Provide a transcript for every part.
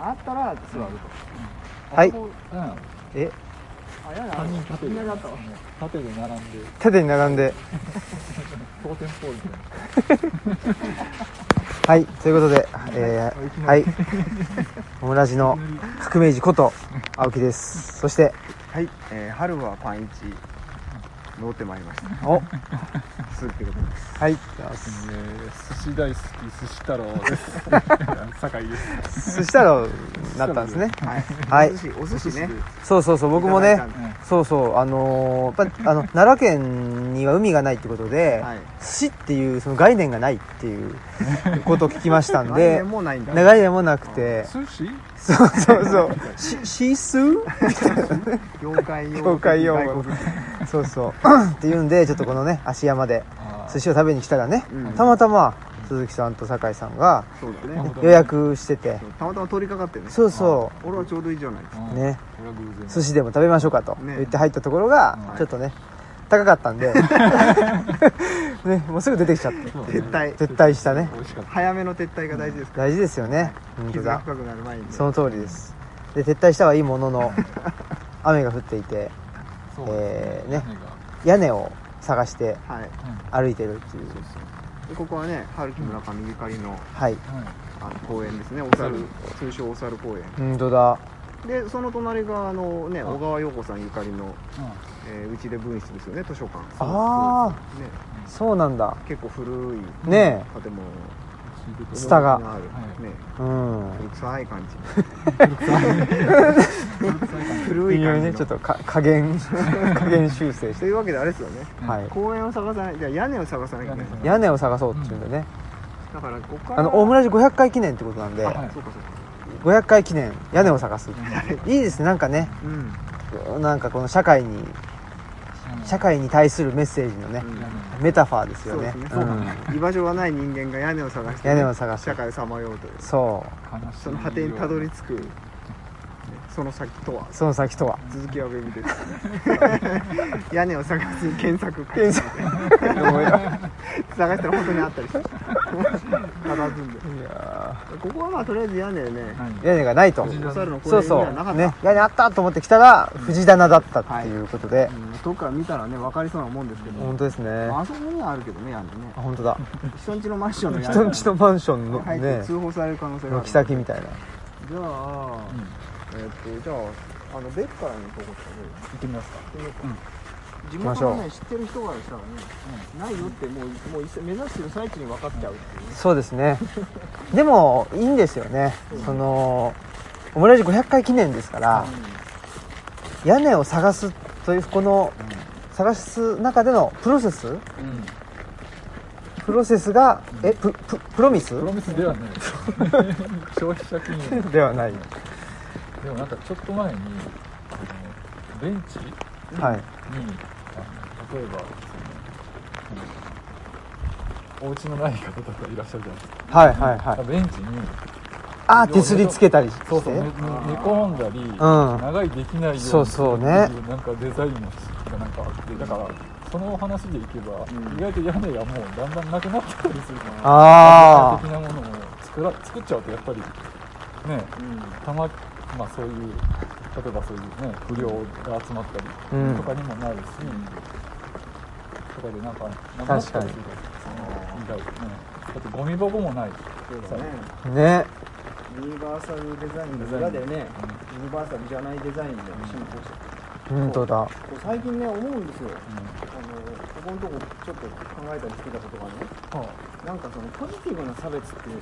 あったら座ると。はい。うん。え？あやだ3人縦で縦で並んで。縦に並んで。はいということで、えー、はい。オムラジの革命児こと青木です。そしてはい、えー、春はパンイチ乗ってまいりました。おスープでございます。はい。な、えー、寿司大好き寿司太郎です。酒井です寿司太郎になったんですね。はい、はい。お寿司お寿司ね。そうそうそう僕もねそうそうあのーやっぱあの奈良県には海がないってことで、はい。寿司っていうその概念がないっていうことを聞きましたん来で 年もないんだ。長い年もなくて。寿司？そうそうそう。シースー妖怪用語妖怪用語そうそうっていうんでちょっとこのね芦山で寿司を食べに来たらね、たまたま鈴木さんと酒井さんが予約しててたまたま通りかかってねそうそう俺はちょうどいいじゃないですかね寿司でも食べましょうかと言って入ったところがちょっとね高かったんで。ねもうすぐ出てきちゃって。撤退撤退したね。早めの撤退が大事ですか？ら大事ですよね。傷が深くなる前にね。その通りです。で撤退したはいいものの 雨が降っていてえーね。屋根を探してはい。歩いてるっていう。でここはね春樹村上ゆかりのはい。あの公園ですね。お猿通称お猿公園。本当だ。でその隣があのねあ小川陽子さんゆかりのうんえーうちで分室ですよね図書館。あね。そうなんだ。結構古いね建物。ツタがね。えうん。古臭い感じ。古い感じ。ねちょっとか加減。加減修正して。というわけであれですよね。はい。公園を探さないじゃあ屋根を探さないけない。屋根を探そうっていうんでね。だからここからあの大村寺500回記念ってことなんで。はいそうかそうか。500回記念屋根を探す。いいですねなんかね。うん。なんかこの社会に社会に対するメッセージのねうん。メタファーですよね。そうですね。うん。居場所がない人間が屋根を探してね屋根を探す社会をさまようという。そその果てにたどり着くねその先とは。うその先とは。続きはウェブです。屋根を探すに検索検索 探したら本当にあったりして佇んで。いやここはまあとりあえず屋根ね。ー屋根がないと。そうそう。ね屋根あったと思って来たら藤棚だったっていうことで。うん。遠くから見たらね分かりそうなもんですけど。本当ですね。まああそこにはあるけどね屋根ね。あ本当だ。人んちのマンションの屋根。人んちのマンションのね通報される可能性がある。軒先みたいな。じゃあえっとじゃああのベッカーに投稿したらどう。行ってみますか。行ってみようか。うん地行きましょう。元のね知ってる人がしたらねないよってもうもう目指してる最中に分かっちゃうっていう。ねそうですね。でもいいんですよね。そのオムライス500回記念ですから屋根を探すというこの探す中でのプロセス？うんプロセスがえプププロミス？プロミスではない。消費者金融ではないでもなんかちょっと前にあのベンチ？にはい。あの例えばそのお家のない方とかいらっしゃるじゃないですか。はいはいはい。ベンチにあー手すりつけたり。してそうそう、寝込んだり、ん。長いできないようにそうそうね。なんかデザインもがなんかあってだからその話でいけば、ん。意外と屋根がもうだんだんなくなってたりするか。らあ的なものを作ら作っちゃうとやっぱりねたままあそういう例えばそういうね不良が集まったりうんとかにもなるし、とかでなんかなくなったりするその意外ねだってゴミ箱もない。そうだね。ユニバーサルデザインの裏でねユニバーサルじゃないデザインで進行して本当だ。最近ね思うんですよ。あのここのとこちょっと考えたりしてたことがね。なんかそのポジティブな差別ってネ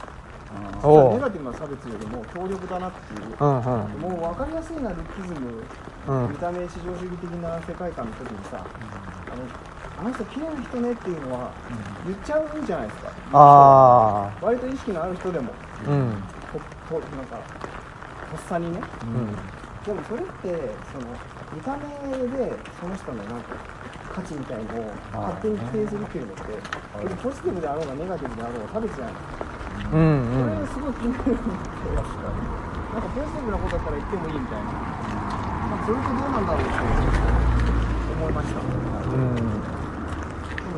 ガティブな差別よりも強力だなっていううんうんもう分かりやすいなルッキズムうん。見た目至上主義的な世界観の時にさあのあの人綺麗な人ねっていうのは言っちゃうんじゃないですか。あ割と意識のある人でも。あうん。ととなんかとっさにね。うん。でもそれってその見た目でその人のなんか価値みたいのを勝手に規定するっていうのって別にポジティブであろうがネガティブであろうが差別じゃないうんそうん。れすごい気になる。んですよなんかポジティブなことだったら言ってもいいみたいな。なんかそれってどうなんだろうって思いました。うん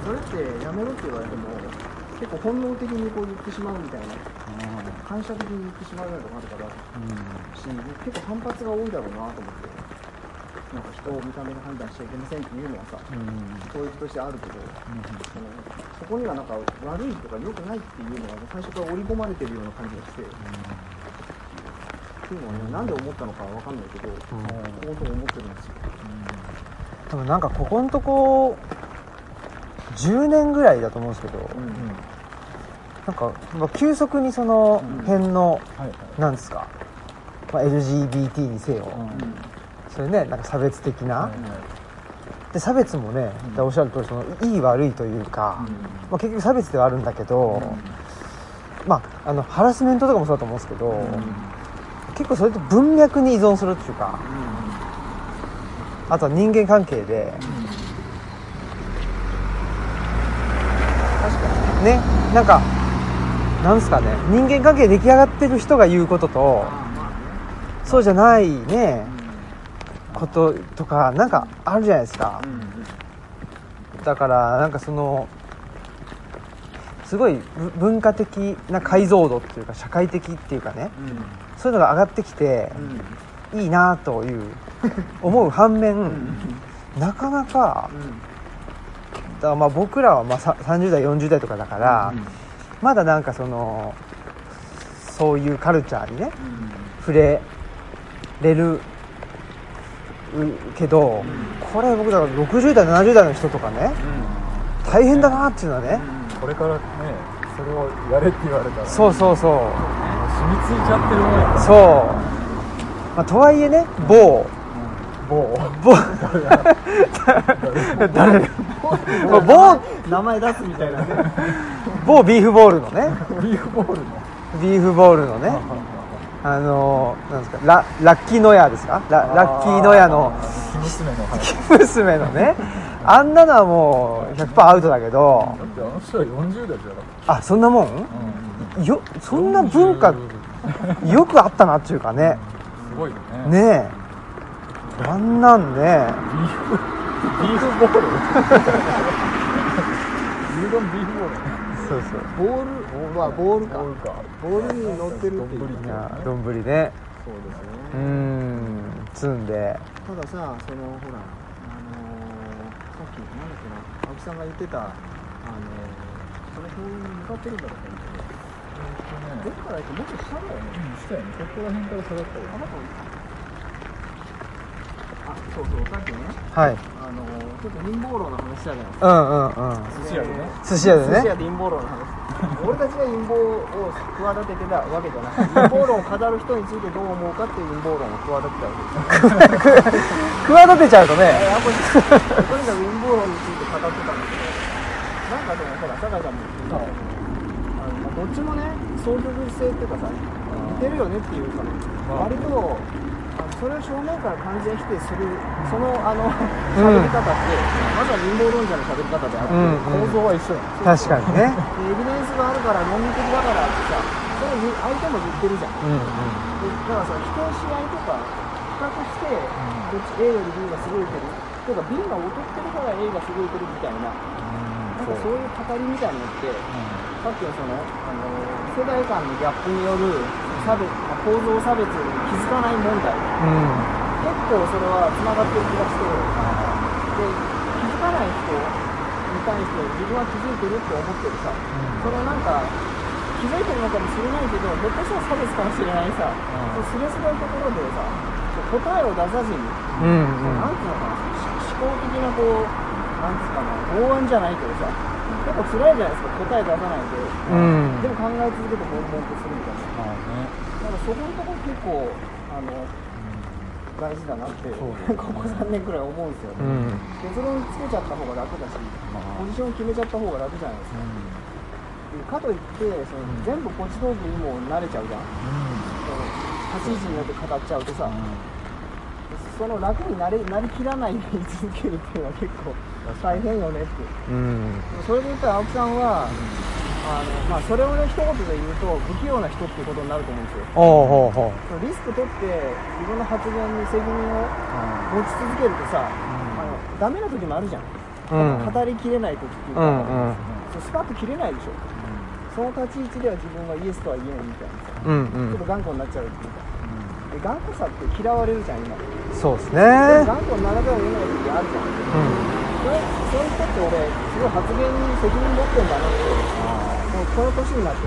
それってやめろって言われても結構本能的にこう言ってしまうみたいな反射的に言ってしまうようなとこあるからし結構反発が多いだろうなと思ってなんか人を見た目で判断しちゃいけませんっていうのはさ教育としてあるけどそのそこにはなんか悪いとか良くないっていうのが最初から織り込まれてるような感じがして。っていうのはね、なんで思ったのかわかんないけど、本当に思ってるんですよ。でもなんかここのとこ10年ぐらいだと思うんですけど、なんかまあ急速にその辺の、はいはい。なんですか、まあ、LGBT にせよ、それねなんか差別的な、で差別もね、おっしゃる通りそのいい悪いというか、まあ、結局差別ではあるんだけど、まああのハラスメントとかもそうだと思うんですけど、結構それと文脈に依存するっていうか、あとは人間関係で、確かに。ねなんかなんですかね人間関係出来上がってる人が言うことと。そうじゃないねこととかなんかあるじゃないですか。だからなんかそのすごいぶ文化的な解像度っていうか社会的っていうかねそういうのが上がってきていいなという思う反面なかなかだからまあ僕らはまあさ30代40代とかだからまだなんかそのそういうカルチャーにね触れれるうけどこれ僕だから60代70代の人とかね大変だなっていうのはね。これからねそれをやれって言われたら。そうそうそう。染みついちゃってるもんやそう、まあ、とはいえね某某。某。誰？某。名前出すみたいなね。某ビーフボールのね。ビーフボールの。ビーフボールのね。あのなんですか？ララッキーノヤですか？ララッキーノヤの。生娘のはい娘のね。あんなのはもう100%アウトだけど。だってあの人は40代じゃなあそんなもん？たよそんな文化よくあったなっていうかね。すごいよね。ねえあんなんねビーフボール牛丼ビーフボールそうそうボールはボールか。ボールかボールに乗ってるっていう。丼いや丼ねそうですうーね。ん積んでたださ、そのほら、あのー、さっきなんだっけな、青木さんが言ってた、あのー、その表現に向かってるんだろうと思って。どっから行ってもっと下だよね。したよねそこら辺から下がったよあなたあ、そうそう、さっきね、はい。あのー、ちょっと陰謀論の話したじゃないですか。うんうんうん。寿司屋でね。寿司屋で寿司屋ねで陰謀論の話俺たちが陰謀を企ててたわけじゃなくて陰謀論を語る人についてどう思うかっていう陰謀論を企ててたわけです企てちゃう とねとにかく陰謀論について語ってたんだけどなんかでもほら酒井さんも言ってたあのまあどっちもね相続性っていうかさ似てるよねっていうかまあ。割とそれを正面から完全否定するそのあの喋り方って、まずは陰謀論者の喋り方であって、うん構造は一緒やん。確かにね。でエビデンスがあるから論理的だからってさそれ相手も言ってるじゃん。うんうん。でだからさ否定し合いとか比較してどっち A より B が優れてる。とか B が劣ってるから A が優れてるみたいななんかそういう語りみたいなのってさっきのその、あの世代間のギャップによる差別まあ構造差別に気づかない問題。うん。結構それはつながってる気がしてで気づかない人に対して自分は気づいてるって思ってるさ。それなんか気づいてるのかもしれないけどひょっとしたら差別かもしれないさ、そうすれすれのところでさ答えを出さずに、うんうん。なんていうのかなし思考的なこうなんつうかな剛腕じゃないけどさ結構辛いじゃないですか。答え出さないで、うん。でも考え続けて悶々とするみたいな。まあね。だからそこのところ結構あの大事だなって、ね。ここ3年くらい思うんですよね、うん。結論つけちゃった方が楽だしまあ。ポジション決めちゃった方が楽じゃないですか、かといってその全部ポチトークにも慣れちゃうじゃん。立ち位置によって語っちゃうとさ、その楽になれなりきらないで言い続けるっていうのは結構大変よねって。うん。それで言ったら青木さんはあの、まあ、それをね一言で言うと不器用な人っていうことになると思うんですよ。ほうほうほうリスク取って自分の発言に責任を持ち続けるとさ、あのダメな時もあるじゃん、うん。語りきれない時っていううか、んうん。そうスパッと切れないでしょ。その立ち位置では自分はイエスとは言えないみたいなさ。うんうちょっとん頑固になっちゃうっていうかで頑固さって嫌われるじゃん今。そうですでね。も頑固にならざるを得ない時あるじゃん。うんそれそういう人って俺すごい発言に責任持ってんだなってもうこの年になって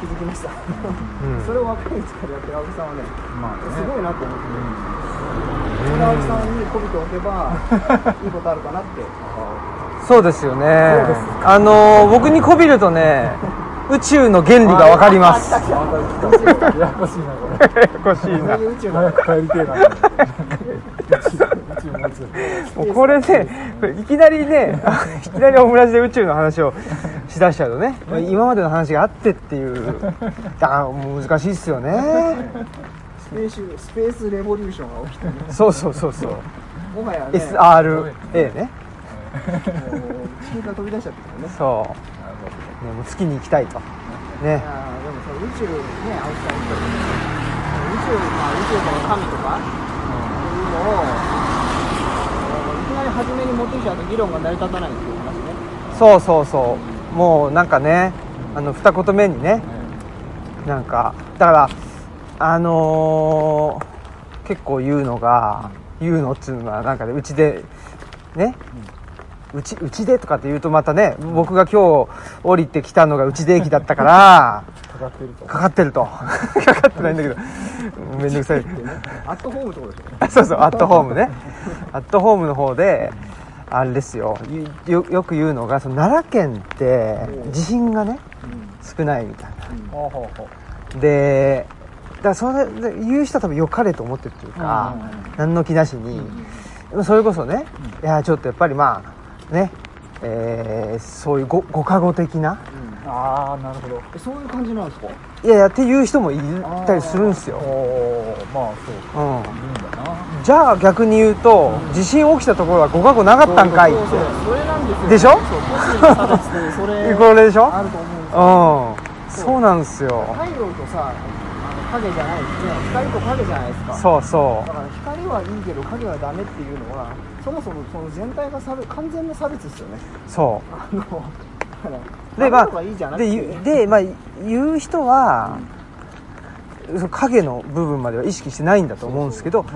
気づきました、うん。それを若いうちからやってる青木さんはねまあねすごいなと思ってそれ青木さんにこびておけば いいことあるかなって。そうですよね。あの僕にこびるとね 宇宙の原理がわかります。ややこしいな。これややこしいな。宇宙が早く帰りてえな宇宙もうこれねいきなりね いきなりオムラジで宇宙の話をしだしちゃうとね今までの話があってっていう。だからもう難しいっすよね。スペーススペースレボリューションが起きてねそうそうそうそう。もはやね SRA ね。もう地球から飛び出しちゃってるよね。そうね。もう月に行きたいとねでもその宇宙ね青木さん言ったけど宇宙まあ宇宙の神とかそういうのを持ってきちゃうと議論が成り立たないっていう話ねそうそうそうもうなんかねあの二言目にねなんかだからあのー結構言うのが、言うのっていうのはなんかねうちでね、うちうちでとかって言うとまたね僕が今日降りてきたのがうちで駅だったからかかってるとかかってるとかかってないんだけどめんどくさいアットホームってこでしょそうそうアットホームねアットホームの方であれですよ。よよく言うのがその奈良県って地震がね少ないみたいな。でだからそれで言う人は多分良かれと思ってるっていうか、何の気なしに、それこそね、いやちょっとやっぱりまあね、えーそういうごご加護的なああなるほど。えそういう感じなんですか？いやいやっていう人もいたりするんですよ、まあそううん、いるんだな。じゃあ逆に言うと地震起きたところはご加護なかったんかいって。それなんですよでしょ？それ これでしょ？あると思うんですよ。うん。そうなんですよ。太陽とさ影じゃない光と影じゃないですか。そうそだから光はいいけど影はダメっていうのはそもそもその全体が差別完全な差別ですよね。う。そあのでまあでまあ言う人は、その影の部分までは意識してないんだと思うんですけど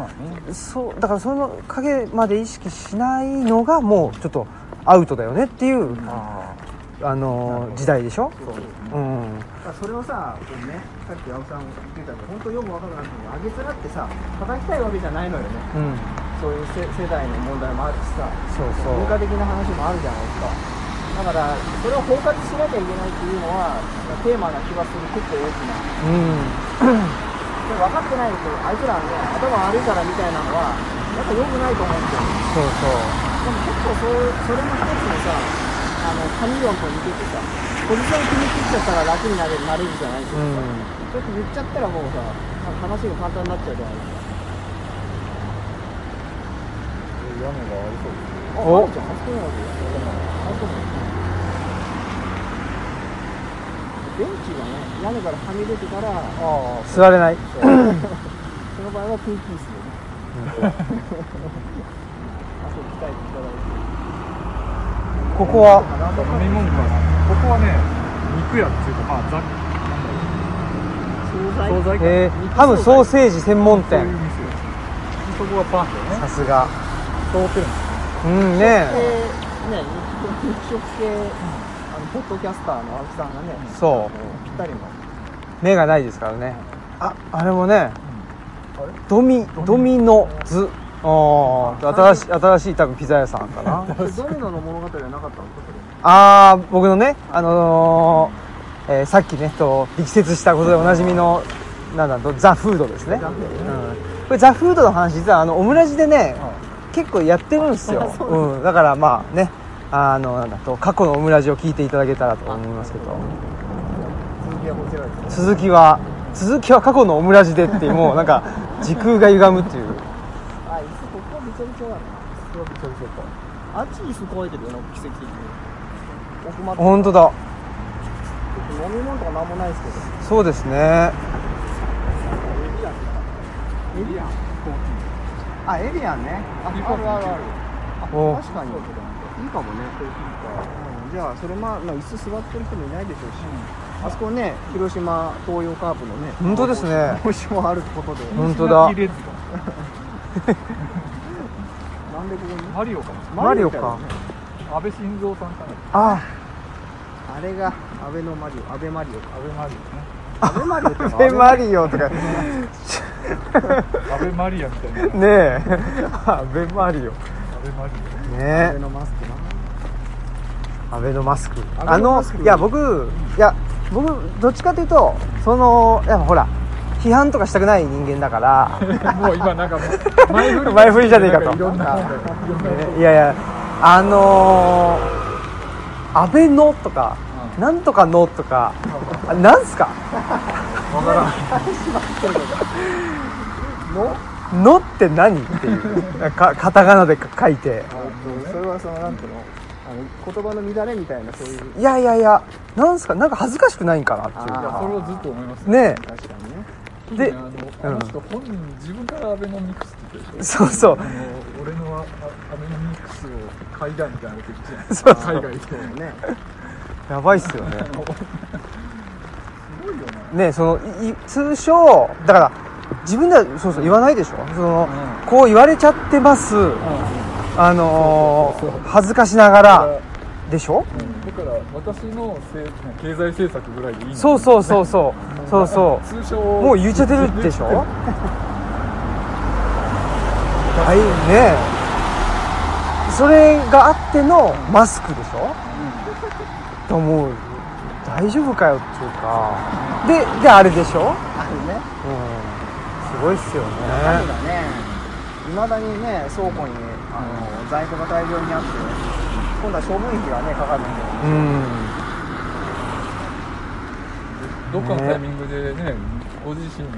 そうだからその影まで意識しないのがもうちょっとアウトだよねっていう、ああのー時代でしょ、そううん、それをさこうねさっき青木さん言ってたけど本当よく分かるなってあげつらってさ叩きたいわけじゃないのよね。うん、そういう世世代の問題もあるしさ。そうそう。文化的な話もあるじゃないですかだからそれを包括しなきゃいけないっていうのはテーマな気がする結構大きな。うん、で分かってないとあいつらね頭悪いからみたいなのはやっぱ良くないと思うんですよ。そうそう。でも結構そうそれも一つのさあの神論と似ててさポジション決め切っちゃったら楽になれるなれるじゃないですか、うん。そうやって言っちゃったらもうさ話が簡単になっちゃうじゃないですか。屋根がありそうですね。あお。はるちゃん初めてあそうベンチがね屋根からはみ出てから座れない。その場合はピーピースでね。ここは？飲み物かなここはね肉屋っていうかまあざ惣菜惣菜かえー、ハムソーセージ専門店。店そこがパンでね。さすが。通ってるんですうんね。でね肉食系あのポッドキャスターの青木さんがねそう。ぴったりの。目がないですからね。ああれもねあれ？ドミドミノ？ズ。あー新しい新しい多分ピザ屋さんかな。ドミノの物語はなかったの？かああ僕のねあのーえーさっきねと力説したことでおなじみのなんだザ・フードですね。うん、これザ・フードの話実はあのオムラジでね結構やってるんですよ。うなんうん、だからまあねあのなんだと過去のオムラジを聞いていただけたらと思いますけど。続きは続きは続きは過去のオムラジでって もうなんか時空が歪むっていう。あ椅子ここはびちゃびちゃだなそれはびちゃびちゃかあっち椅子乾いてるよな奇跡的に。奥まって本当だ。飲み物とかなんもないですけど。そうですね。エビアンあエビアンね。ああるあるある。あお。確かに。いいかもね。じゃあそれまあ、まあ、椅子座ってる人もいないでしょうし、あそこね広島東洋カープのね本当ですね。帽子もあることで。本当だ。なんでここに？マリオか。もマリオか安倍晋三さんかな。あ。あれが安倍のマリオ安倍マリオ安倍マリ安倍マリオってアベマリオとか。ねオね安倍マリアみたいな。安え。アベマリオ。倍マリ安ね倍のマスク。なアベノマスク。アあのいや僕いや僕どっちかというとそのやっぱほら批判とかしたくない人間だから。オ もう今なんか 前振り前振りじゃねえかと。いやいやあのー、安倍のとか、うん。なんとかのとかあなんすか？わからん。ののって何っていう。かカタカナで書いて。それはそのなんていうの？あの言葉の乱れみたいなそういう。いやいやいやなんすか？なんか恥ずかしくないんかなっていう。いやあそれはずっと思いますね。確かにね。でであのあの人本人自分からアベノミクスって言ってる。そうそう。あの俺のあアベノミクスを買いたいみたいなこと言ってた。そう海外でそうねやばいっすよね ね。ねそのいい通称だから自分ではそうそう言わないでしょ。その、うん。こう言われちゃってます。あのそうそうそう。ー恥ずかしながらでしょ。だから私のせ経済政策ぐらいでいいの。そうそうそうそう。そうそう。通称もう言っちゃってるでしょ。はいねそれがあってのマスクでしょ。と思う。大丈夫かよっていうかでであれでしょ？あるね。うん。すごいっすよ何ねがねいまだにね倉庫にあの在庫が大量にあって今度は処分費がねかかるんで。うん。どっかのタイミングでねご自身も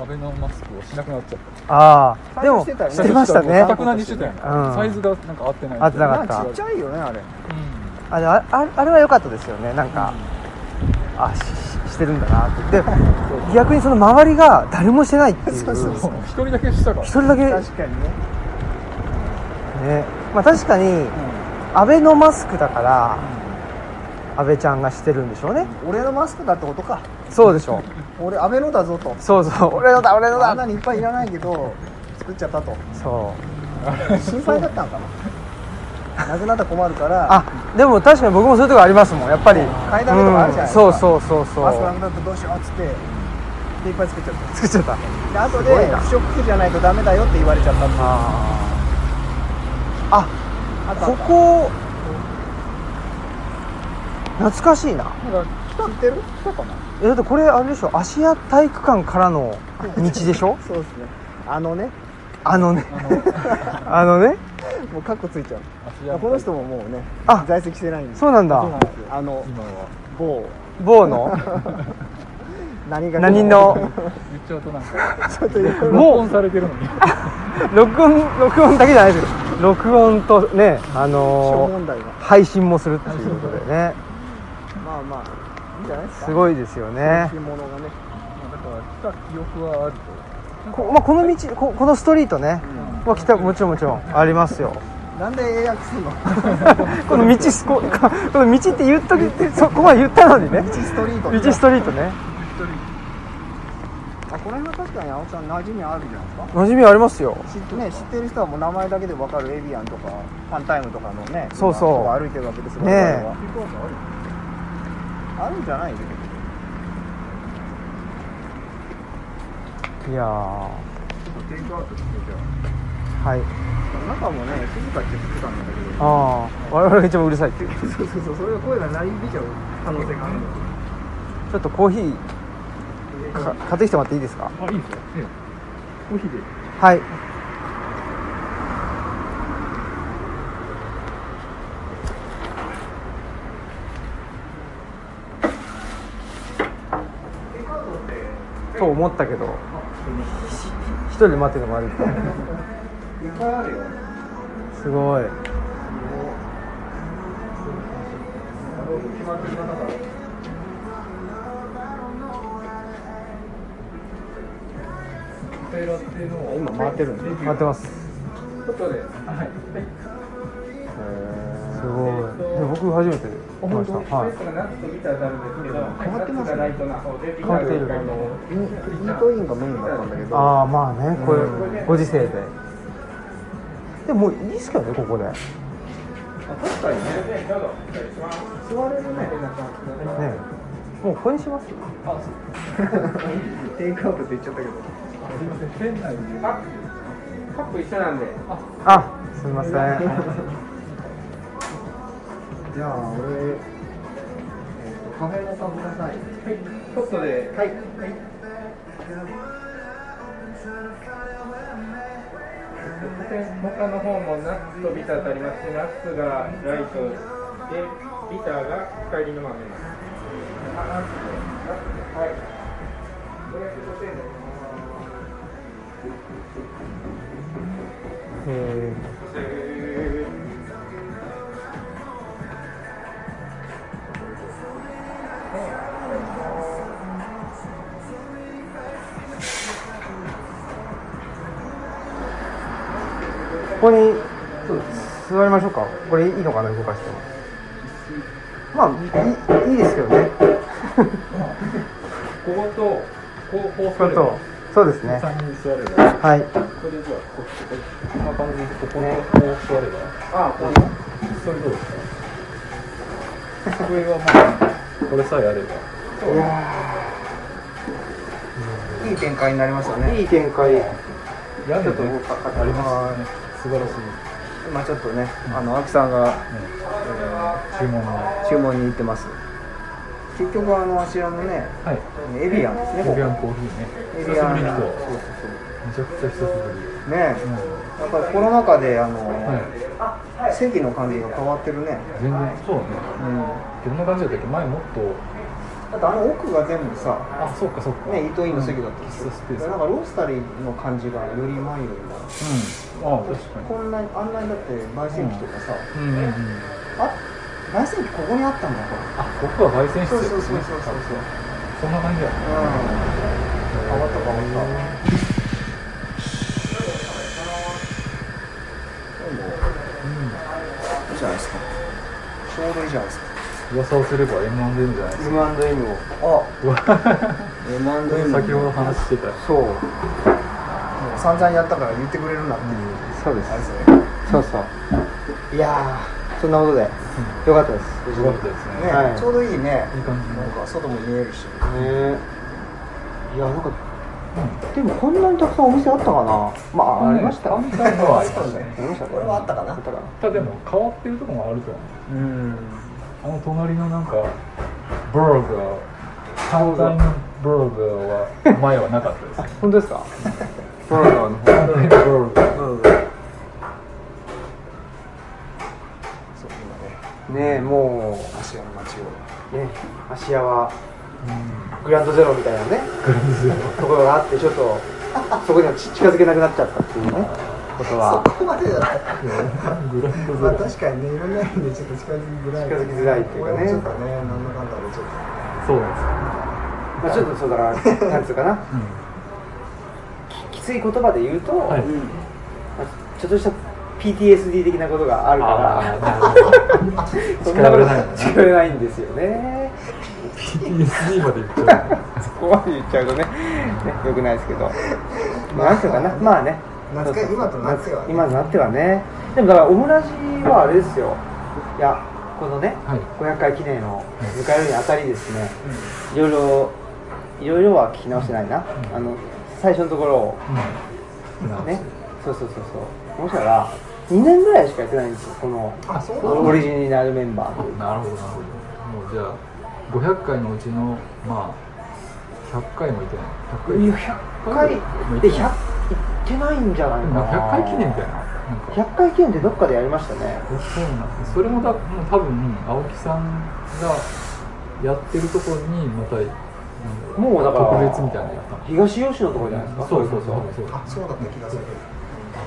アベノマスクをしなくなっちゃっああ。でもしてたよね。してましたね。かたくなにしてたよね、うん。サイズがなんか合ってない。合ってなかった。ちっちゃいよねあれ。うあれあああれは良かったですよね。なんか、あしししてるんだなって。で逆にその周りが誰もしてないっていう。一人だけしたから。一人だけ。ね確かにね。まあ確かに安倍のマスクだから安倍ちゃんがしてるんでしょうね。俺のマスクだってことか。そうでしょ 俺安倍のだぞと。そうそう。俺のだ俺のあんなだにいっぱいいらないけど作っちゃったと。そう。心配だったんかななくなったら困るから。あでも確かに僕もそういうとこありますもんやっぱり。買いだめとかあるじゃないですか。うんそうそうそうそう。マスクなくなったらどうしようっつってでいっぱい作っちゃった。作っちゃった。で後すごいな。で不織布じゃないとダメだよって言われちゃったっていう。ああここ懐かしいな。なんか知ってる？来たかな？えだってこれあれでしょ芦屋体育館からの道でしょ？そうですね。あのね。あのね。あの ねもうカッコついちゃう。この人ももうねあ在籍してないんで。すそうなんだ。あの今は。某某の？何が？何の？言っちゃう。となんかちょっと録音されてるのに。録音録音だけじゃないですよ。録音とねあ小の配信もするっていうことでね。まあまあいいんじゃないですか。すごいですよね。ね。だから来た記憶はあるとこ,、まあ、この道ここのストリートね、は来たもちろんもちろんありますよ。なんで英訳するの？この道すここの道って言っときってそこまで言ったのにね。道ストリート道ストリートね。あこの辺は確かに青木さん馴染みあるじゃないですか。馴染みありますよ。知ね知ってる人はもう名前だけで分かるエビアンとかファンタイムとかのねそうそう。歩いてるわけですよねえ。我々は。あるんじゃない？いやー。テイクアウトしてじゃはい。中もね静かって言ってたんだけど。ああ我々が一番うるさいっていう。そうそうそうそれが声が鳴り出ちゃう可能性がある。ちょっとコーヒーか買ってきてもらっていいですか？あいいですよ、ええ、コーヒーで。はい。と思ったけど。一人で待ってるのもあるいっぱいあるよ。すごい。今回ってるんで待ってます。すごい。で僕初めて来ましたはい。変わってますね。変わっているあのイートインがメインだったんだけど。ああまあねこういうご時世で。でもいいっすけどねここで。ね確かにね。座れるね。もうここにします？テイクアウトって言っちゃったけど。店内でカップ一緒なんで。あすみませんじゃあ俺、えーとカフェモカくださいホットで。はいモカの方もナッツとビターとありますし、ナッツがライトで、ビターが光の豆です。あ、ナッツで、ナッツで、はい。550円です。えーここに座りましょうか。これいいのかな動かしても。まあいいいいですけどね。ここと、こう、こそうですね。3人座れば。はい。これでじゃあここんな感じでここね。こう座れば。あこそれどうで。すか机はまあこれさえあれば。いやいい展開になりましたね。ーいい展開。ちょっとね動かありますね素晴らしい、今ちょっとねあの秋さんがね注文の。注文に行ってます。結局あのあちらのねはい。エビアンですねエビアンコーヒーね。エ久しぶりに来たビアンそう。めちゃくちゃ久しぶり。ねうん。やっぱりコロナ禍であの、はい、席の感じが変わってるね。全然そうね。うん。どんな感じだったっけ？前もっとだってあの奥が全部さあそうかそうか。ねイートインの席だった喫し茶スペース。なんかロースタリーの感じがよりマイルドなうんあ確かに。こんなにあんなにだって焙煎機とかさ、うんうんうん。あ焙煎機ここにあったんだこれ。あ僕は焙煎室。そうそうそうそうそう。そうそんな感じやねうん。変わった変わったいいじゃないですか。ちょうどいいじゃないですか噂をすれば M&M じゃないですか。M&M を。あ M&M 先ほど話してた。そう。もう散々やったから言ってくれるなっていう、そうです。あれですね。そうそう。いやーそんなことでよかったです。すごかったですね。ね、はい。ちょうどいいね。いい感じの。なんか外も見えるし。ね。いやなんかでもこんなにたくさんお店あったかな。まあありましたありましたこれはあったかな。あったかな。ただでも変わってるところもあると思う。うんあの隣のなんかブログ単体のブログは前はなかったです。ね 本当ですか？ブロガーの方。単体のブログそう今ねねも芦屋の街をうね芦屋はグランドゼロみたいなねグランドゼロ。ところがあってちょっとそこにはち近づけなくなっちゃったっていうねことは。そこまでじゃないまあロ確かにねいろんな意味でちょっと近づきづらい近づきづらいっていうかね。ちょっとねなんだかんだでちょっそうなんですよ。まあちょっとそうだからなんつうかな。ききつい言葉で言うと、はい。まあちょっとした PTSD 的なことがあるから そんなこと近寄れないんですよね。PTSD まで言っちゃう。そこまで言っちゃうとねねよくないですけど、まあ、なんていうかな。まあね今となってはね。今となってはね。でもだからオムラジはあれですよ。いやこのね、はい。500回記念を迎えるにあたりですね、いろいろいろいろは聞き直してないな、あの最初のところを。うん。ね。そうそうそうそう。もしたら2年ぐらいしかやってないんですよこのオリジナルメンバー。なるほどなるほど。もうじゃあ500回のうちのまあ100回もいてない。い100や回。100回で100いってないんじゃないかな。100回記念みたいな。なんか100回記念ってどっかでやりましたね。そうなんですそれもだもう多分青木さんがやってるところにまたもうだから特別みたいなのやったの。東吉野のところじゃないですか？そうそうそうそう。あそうだった気がする。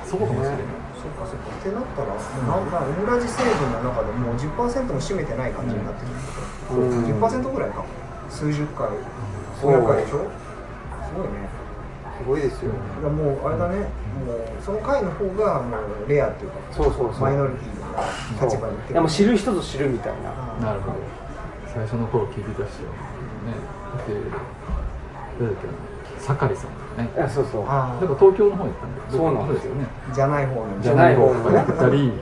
そうかもしれない。そうかそうか。ってなったらなんかオムラジ成分の中でもう10%も占めてない感じになってるうん。10%ぐらいか。数十回。そう。500回でしょ？すごいねごいですよ。いやもうあれだね、もうその回の方がもうレアっていうかそうそうそう。マイノリティな立場にいていやもう知る人ぞ知るみたいな。なるほど。最初の頃聞いてた人ねで誰だっけな酒井さんね。いやそうそう。あやっぱ東京の方行ったんだよ。そうなんですよね。あじゃない方のじゃない方。のね行ったり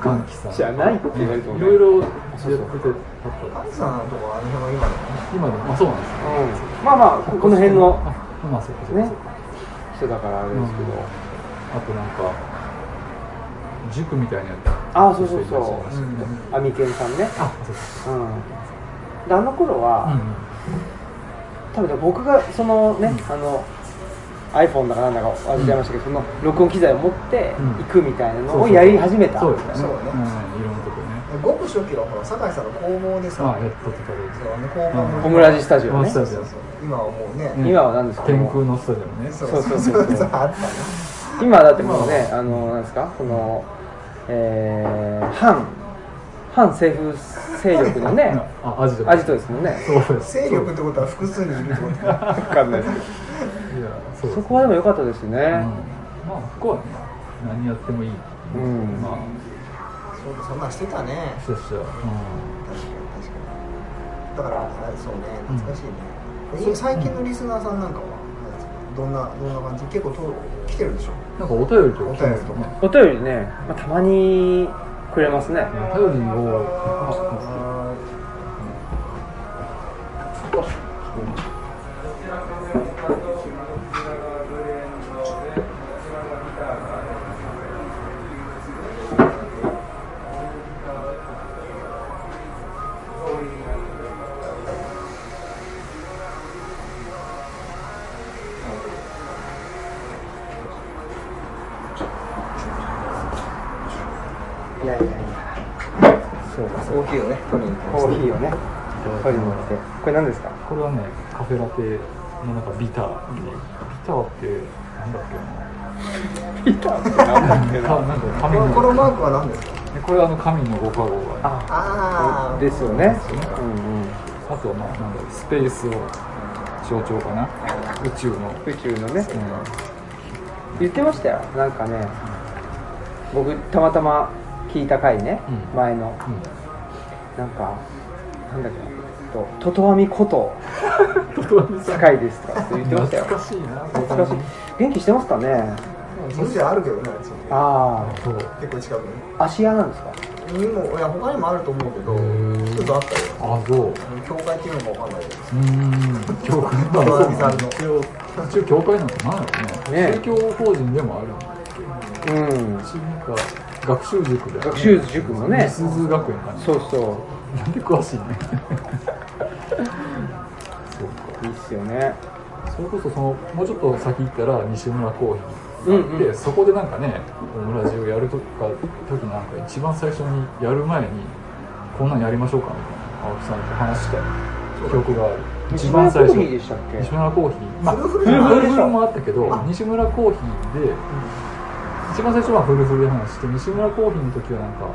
歓喜さんじゃないって言われてもね。いろいろやそうそうっててあっカズさんのとこはあの辺は今のた今でもあそうなんですか。うん。まあまあここの辺の。あまあそうかそうか。ねそうか人だからあれですけど、あとなんか塾みたいなやつ。あそうそうそう。うん。アミケンさんね。あそううん。であの頃は、うん多分僕がそのね、あの iPhone だかなんだか忘れちゃいましたけど、その録音機材を持ってうん。行くみたいなのをやり始めた、そうですね。そうね。うん。いろんなとこねごく初期はほら酒井さんの工房でさあやっとってたそうあの工房のオムラジスタジオね。オムラジスタジオそうそう。今はもうね、うん。今は何ですか？天空のスタジアムね。そうそうそうそう。そうあったね今だってもうねあのなんですか？このえー、反反政府勢力のね あアジトアジトですもんね。そうです。勢力ってことは複数にいるってことか分かんないです。けいやそうどそこはでも良かったですね、うん。まあここはね。何やってもいいうん。まあそうだそんなんしてたね。そうしたら確かに。確かに。だからあそうね懐かしいね、最近のリスナーさんなんかはどんなどんな感じ？結構と来てるでしょ？なんかお便りとか来てますよね。お便りね、まあ、たまにくれますね。お便りをそうか大きいよね取りにコーヒーをね取りに行って。これ何ですか？これはねカフェラテのなんかビター。ビターってなんだっけな？ビターって何だっけか なんか紙の。このマークは何ですか？でこれはあの紙のご加護が。ああああですよね。ね。うんうん。あとはまあなんだろうスペースを象徴かな？宇宙の、宇宙のね。うん。言ってましたよ。なんかね僕たまたま聞いた回ね、うん。前のなんかなんだっけな。と「ととわみこと堺です」とかって言ってましたよ。懐かしいな。懐かしい。元気してますかね。あるけどねああ。そう。結構近くに。あ芦屋なんですか？にもいや他にもあると思うけどー。一つあったよ。あそう。教会っていうのかわかんないけど。うーん。教会なんだ。一応教会なんてなんだろうねね宗教法人でもあるんだっけ。うん。なんか学習塾で、学習塾のね。美鈴学園か。なそうそう。なんで詳しいねそうか。いいっすよね。それこそそのもうちょっと先行ったら西村コーヒうんーで、うん。そこでなんかねオムラジをやるとか時なんか一番最初にやる前にこんなんやりましょうかみたいな青木さんと話した記憶がある。西村コーヒーでしたっけ？西村コーヒーまあフルフルもあったけど西村コーヒーで一番最初はフルフルで話して西村コーヒーの時はなんか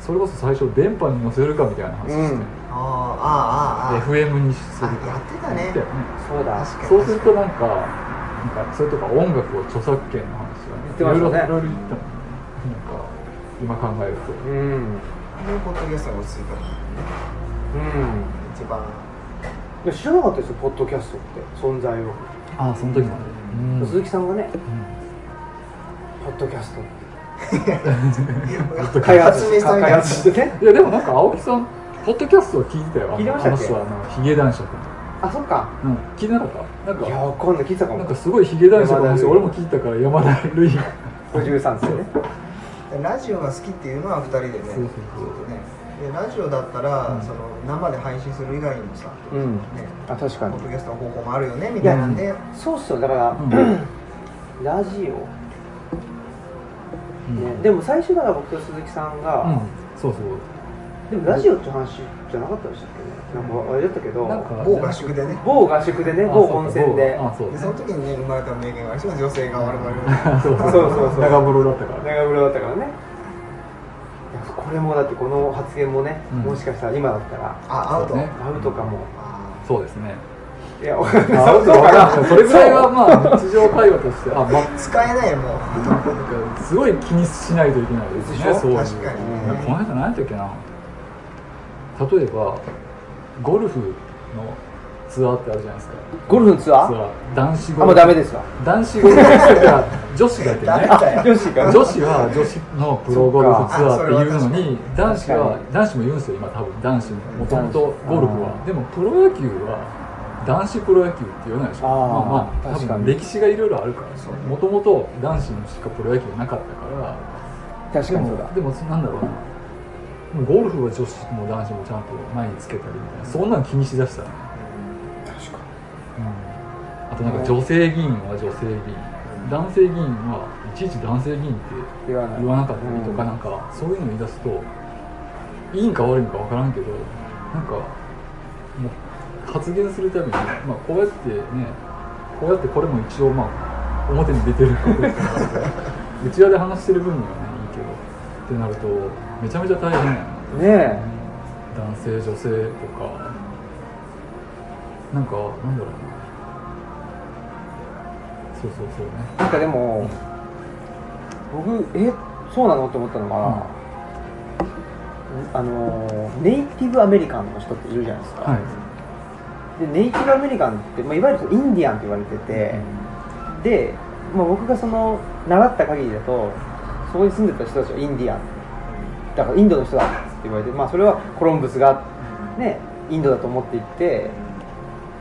それこそ最初電波に乗せるかみたいな話して、うん。あーあーあーあー。FM にするか。あやってたね。ね。そうだ。確かに。そうするとなんかなんかそれとか音楽を著作権の話がねいろいろいろいろ言ったもんねなんか今考えると。うん。でポッドキャストが落ち着いたのうん。一番。いや知らなかったですよポッドキャストって。存在を、ああその時まで鈴木さんがね。うんポッドキャスト開 開発発したみたい開な発してねいやでもなんか青木さんポッドキャストは聞いてたよ。聞いてましたっけ？あのヒゲ男爵の。あそっか。うん聞いてなかった？なんいやかわかんない聞いてたかも。なんかすごいヒゲ男爵の話俺も聞いたから山田るい53世ね。ラジオが好きっていうのは二人でね。そうそうそう。ね。でラジオだったら、うん。その生で配信する以外にもさ、うん。ね、あ確かに。ポッドキャストの方法もあるよねみたいなんで、そうっすよ。だから、うん。ラジオ、うんね、でも最初だから僕と鈴木さんが、うん。そうそう。でもラジオって話じゃなかったでしたっけね。なんかあれだったけどなんか某合宿でね。某合宿でねあ某温泉で。あそう。でその時にね生まれた名言がある人が女性が我々そう。そうそうそう。長風呂だったから。ね長風呂だったからね。これもだってこの発言もね、うん。もしかしたら今だったら。あアウト、ね。アウトかも、あそうですねいやあそうかな。それぐらいはまあ日常会話として。あまあ使えないよもうすごい気にしないといけないですねそういう確かにうんこの間何やったっけな？例えばゴルフのツアーってあるじゃないですか。ゴルフのツアー？ツアー。男子ゴルフ。あもうダメですわ。男子ゴルフツアー女子だけね。ダメだよ。女子が。女子は女子のプロゴルフツアーっていうのにか。男子は確男子も言うんですよ今多分。男子もともとゴルフは。でもプロ野球は男子プロ野球って言わないでしょ？まあまあ多確かに。分歴史がいろいろあるからもともと男子にしかプロ野球なかったから。確かにそうだ。でもなんだろうな。ゴルフは女子も男子もちゃんと前につけたりみたいな。そんなの気にしだしたらね。確かあとなんか女性議員は女性議員。男性議員はいちいち男性議員って言わなかったりとか、なんかそういうの言い出すといいんか悪いんか分からんけどなんかもう発言するために、まあ、こうやってねこうやってこれも一応まあ表に出てること。ですから内輪で話してる分にはねいいけどってなるとめちゃめちゃ大変やな。ねえ。男性女性とか。なんかなんだろうな。そうそうそうね。なんかでも僕えそうなのって思ったのが、あのネイティブアメリカンの人っているじゃないですか、はいでネイティブアメリカンって、まあ、いわゆるインディアンって言われてて、で、まあ、僕がその習った限りだとそこに住んでた人たちはインディアンだからインドの人だって言われて、まあ、それはコロンブスがねインドだと思って行って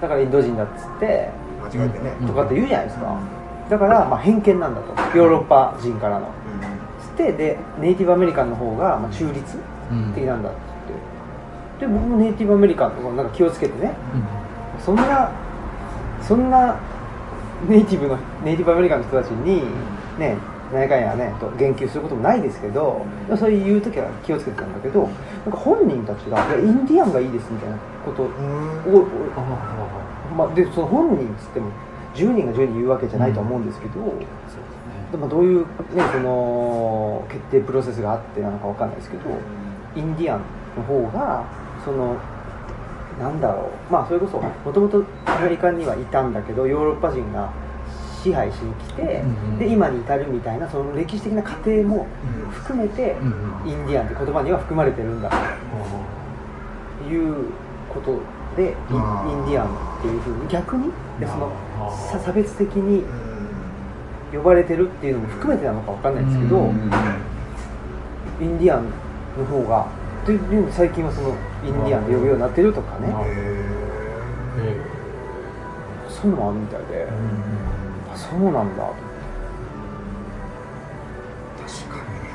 だからインド人だっつってに間違えてね、うんとかって言うじゃないですか。だからまあ偏見なんだと。ヨーロッパ人からの。つってでネイティブアメリカンの方がまあ中立うん。的なんだっつって。で僕もネイティブアメリカンとかなんか気をつけてねそんなそんなネイティブのネイティブアメリカンの人たちにね何やかんやねと言及することもないですけどそういう言う時は気をつけてたんだけどなんか本人たちがいやインディアンがいいですみたいなことをまあ、でその本人っつっても10人が10人言うわけじゃないと思うんですけど、でもどういう、ね、その決定プロセスがあってなのかわかんないですけどインディアンの方がそのなんだろう。まあそれこそもともとアメリカにはいたんだけどヨーロッパ人が支配しに来て、で今に至るみたいなその歴史的な過程も含めて、インディアンって言葉には含まれてるんだ。ということでインディアンっていうふうに逆にでその差別的に呼ばれてるっていうのも含めてなのかわかんないですけど、インディアンの方がというのを最近はそのインディアンで呼ぶようになってるとかね。そういうのもあるみたいで。あそうなんだと確かにね。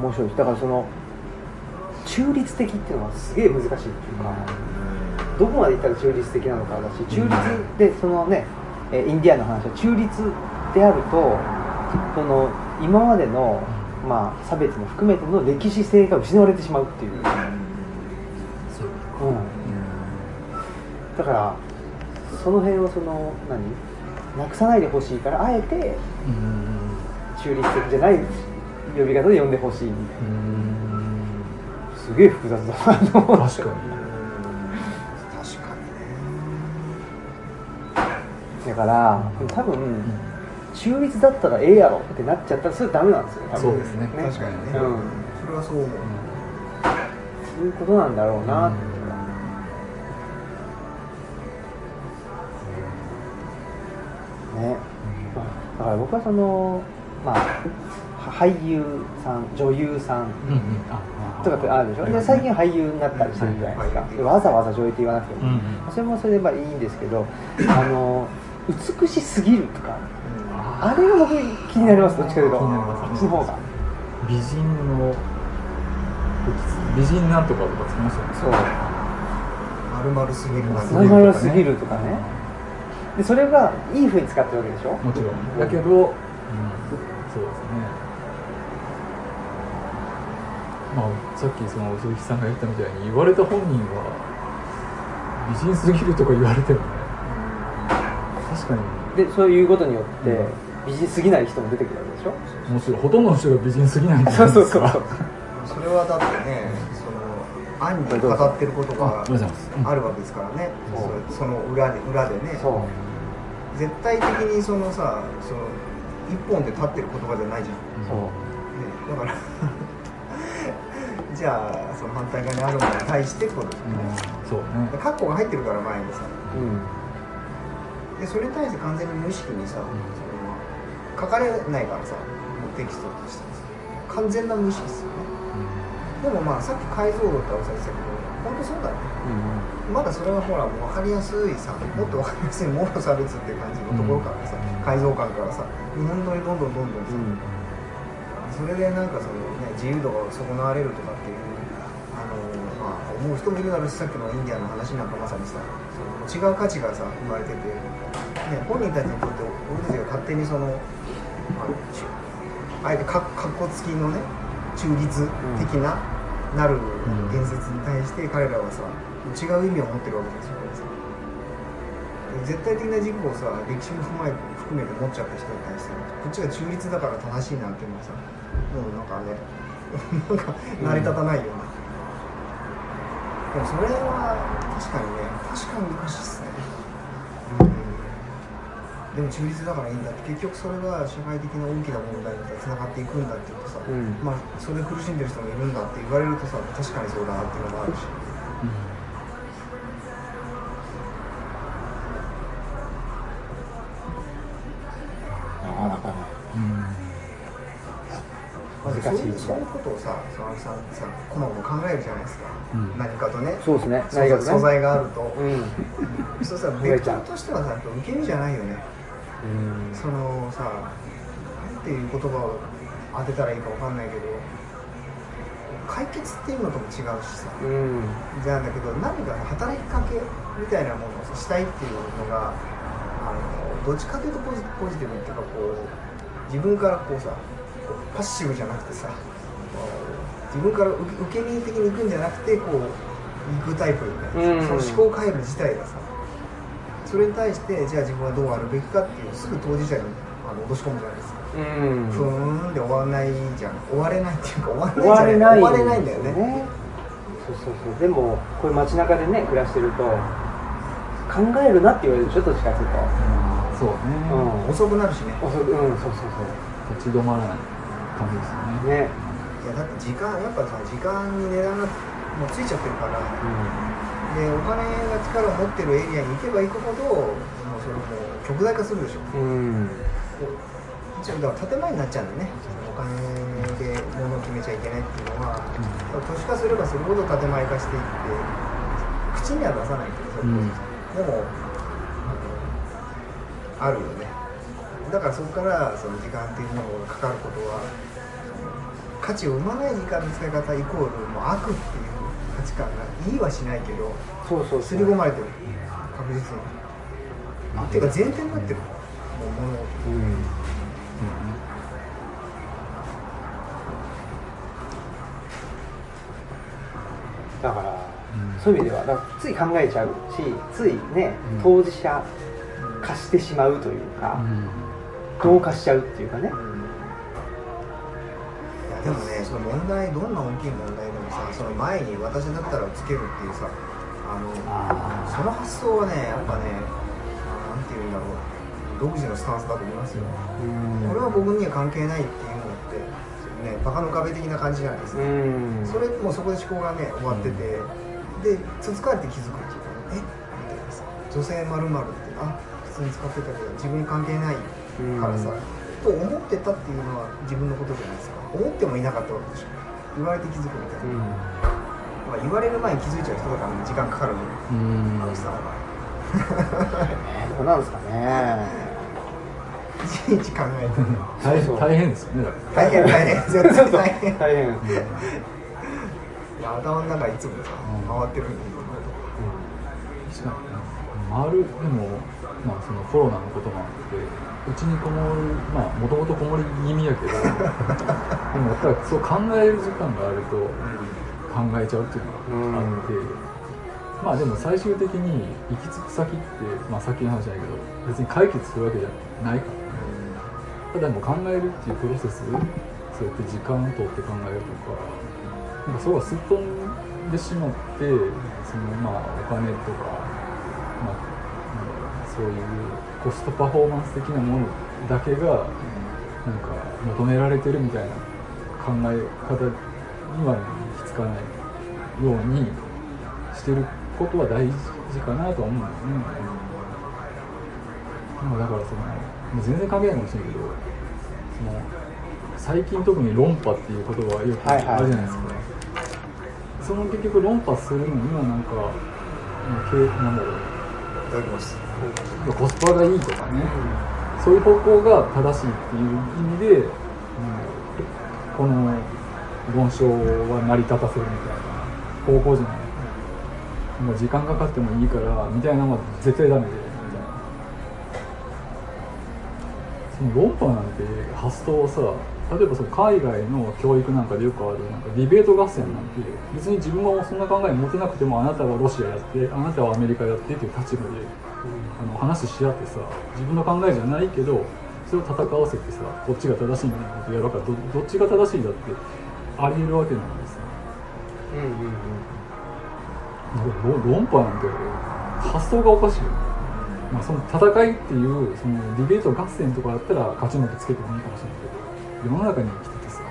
面白いだからその中立的っていうのはすげえ難しいっていうかどこまでいったら中立的なのかだし中立でそのねえーインディアンの話は中立であるとその今までの、まあ、差別も含めての歴史性が失われてしまうっていう、うん、だからその辺をその何なくさないでほしいからあえてうん。うん中立的じゃない呼び方で呼んでほしいみたいうんなすげえ複雑だな。と思って確かに確かにね。だから多分中立だったらええやろってなっちゃったらそれダメなんですよ。多分そうですね。確かにね、うん。それはそう思う、そういうことなんだろうなって、だから僕はそのまあは俳優さん女優さん。うんうん。ああ。とかってあるでしょ？で最近俳優になったりしてるじゃないですか、でわざわざ女優って言わなくても、うんうん。それもそれでまあいいんですけどあの美しすぎるとか。あれが僕気になりますどっちかというと。気になります。ね方が。美人の美人なんとかとかつきましたよね。そう。丸々すぎるな名前がすぎるとかねでそれがいい風に使ってるわけでしょ？もちろん。だけど、うん、そうですね。まあさっきその鈴木さんが言ったみたいに言われた本人は美人すぎるとか言われてもね。確かに。でそういうことによって美人すぎない人も出てくるわけでしょ？もちろんほとんどの人が美人すぎないんじゃそうないですかそうそうそう。それはだってねその暗に語ってることがあるわけですからね、そう。そその裏で裏でね。そう絶対的にそのさその一本で立ってる言葉じゃないじゃん、そう。ね、だから じゃあその反対側にあるものに対してってこと。ですよね、そうね。でカッコが入ってるから前にさ。うん。でそれに対して完全に無意識にさ、その書かれないからさテキストとして完全な無意識ですよね。でもまあさっき解像度っておっしゃってたけど本当そうだよねまだそれはほら分かりやすいさもっと分かりやすいもろ差別っていう感じのところからさ、解像感からさ本当にどんどんどんどんさ、それでなんかその、ね、自由度が損なわれるとかっていうあの、まあ、思う人もいるだろうしさっきのインディアンの話なんかまさにさその違う価値がさ生まれてて、ね、本人たちにとって俺たちが勝手にそのあのちあえてかかっこつきのね中立的な、なる言説に対して彼らはさ違う意味を持ってるわけですよ絶対的な軸をさ歴史も踏まえ含めて持っちゃった人に対してこっちが中立だから正しいなん。ていうのはさもうなん。かねなん。か成り立たないような、でもそれは確かにね確かに難しいっすね、でも中立だからいいんだって。結局それが社会的な大きな問題につながっていくんだっていうとさ、うん。まあそれで苦しんでる人もいるんだって言われるとさ確かにそうだなっていうのもあるし。なかなかねまず難しいそういうことをさ、そのさんさ、こまごま考えるじゃないですか。うん。何かとね。そうですね。素何かとね。素材があると。うん。そうさ、ベクトルとしてはさ、受け身じゃないよね。うん。そのさ、なんていう言葉を当てたらいいかわかんないけど、解決っていうのとも違うしさ。うん。じゃあだけど、何か働きかけみたいなものをしたいっていうのが、あのどっちかというとポジポジティブっていうかこう自分からこうさこうパッシブじゃなくてさ自分から受け受け身的に行くんじゃなくてこう行くタイプよね、うん。その思考回路自体がさそれに対してじゃあ自分はどうあるべきかっていうすぐ当事者にあの落とし込むじゃないですか、うん。ふーんで終わらないじゃん。終われないっていうか終われない終われないんだよね。そうそうそう。でもこういう街中でね暮らしてると考えるなって言われるでしょどっちかっていうと。そうね、うん。遅くなるしね。遅くうんそうそう立ち止まらない感じですよね。そうね。いやだって時間やっぱさ時間に値段がもうついちゃってるからでお金が力を持ってるエリアに行けば行くほどもうそれもう極大化するでしょ。うん。うんだから建前になっちゃうんだよね。お金で物を決めちゃいけないっていうのは、都市化すればするほど建前化していって口には出さないけどそれこそ、でもあるよね。だからそこからその時間っていうものがかかることは価値を生まない時間の使い方イコールもう悪っていう価値観が言いはしないけどそうそう刷り込まれてる。確実に。っていうか前提になってる。もう物事うん。だから、そういう意味ではだからつい考えちゃうしついねうん。当事者化してしまうというか、同化しちゃうっていうかね。でもねその問題どんな大きい問題その前に私だったらつけるっていうさあのあその発想はねやっぱねあなんていうんだろう。独自のスタンスだと思いますよ。うん。これは僕には関係ないっていうのってねバカの壁的な感じじゃないですか、うん。それもうそこで思考がね終わってて、でつつかれて気づくっていうかえ？みたいなさ。女性まるってあ普通に使ってたけど自分に関係ないからさ、と思ってたっていうのは自分のことじゃないですか。思ってもいなかったわけでしょ言われて気づくみたいな、まあ、言われる前に気づいちゃう人だから、ね、時間かかるのうん。青木さんは。どうなんですかね。いちいち考えて大変。ですよね大変大変。絶対大変。い大変、や頭の中いつもさ回ってるんで確かにね丸でも、まあ、そのコロナのこともあってうちにこもるまあもともとこもり気味やけど でもやっぱりそう考える時間があると考えちゃうっていうのがあって、まあでも最終的に行き着く先ってまあさっきの話じゃないけど別に解決するわけじゃないから。ただもう考えるっていうプロセスそうやって時間を取って考えるとかなんかそれがすっ飛んでしまってそのまあお金とか、まあ、そういうコストパフォーマンス的なものだけがなんか求められてるみたいな考え方には行き着かないようにしてることは大事かなとは思うんだよね。まあだからその全然関係ないかもしれないけどその最近特に論破っていう言葉がよくあるじゃないですか、その結局論破するのにはなんかまあなんだろういただきますコスパがいいとかね、そういう方向が正しいっていう意味で、うん。この論証は成り立たせるみたいな方向じゃない。もう時間かかってもいいからみたいなのは絶対ダメで。みたいなその論破なんて発想をさ例えばその海外の教育なんかでよくあるなんかディベート合戦なんて別に自分はそんな考え持てなくてもあなたはロシアやってあなたはアメリカやってっていう立場であの話し合ってさ自分の考えじゃないけどそれを戦わせてさこっちが正しいみたいなことやろうからどどっちが正しいんだってありえるわけなんですよ。うんうんうん。論論破なんて発想がおかしいよ、まあ、その戦いっていうそのディベート合戦とかだったら勝ち負けつけてもいいかもしれないけど世の中に生きててさ。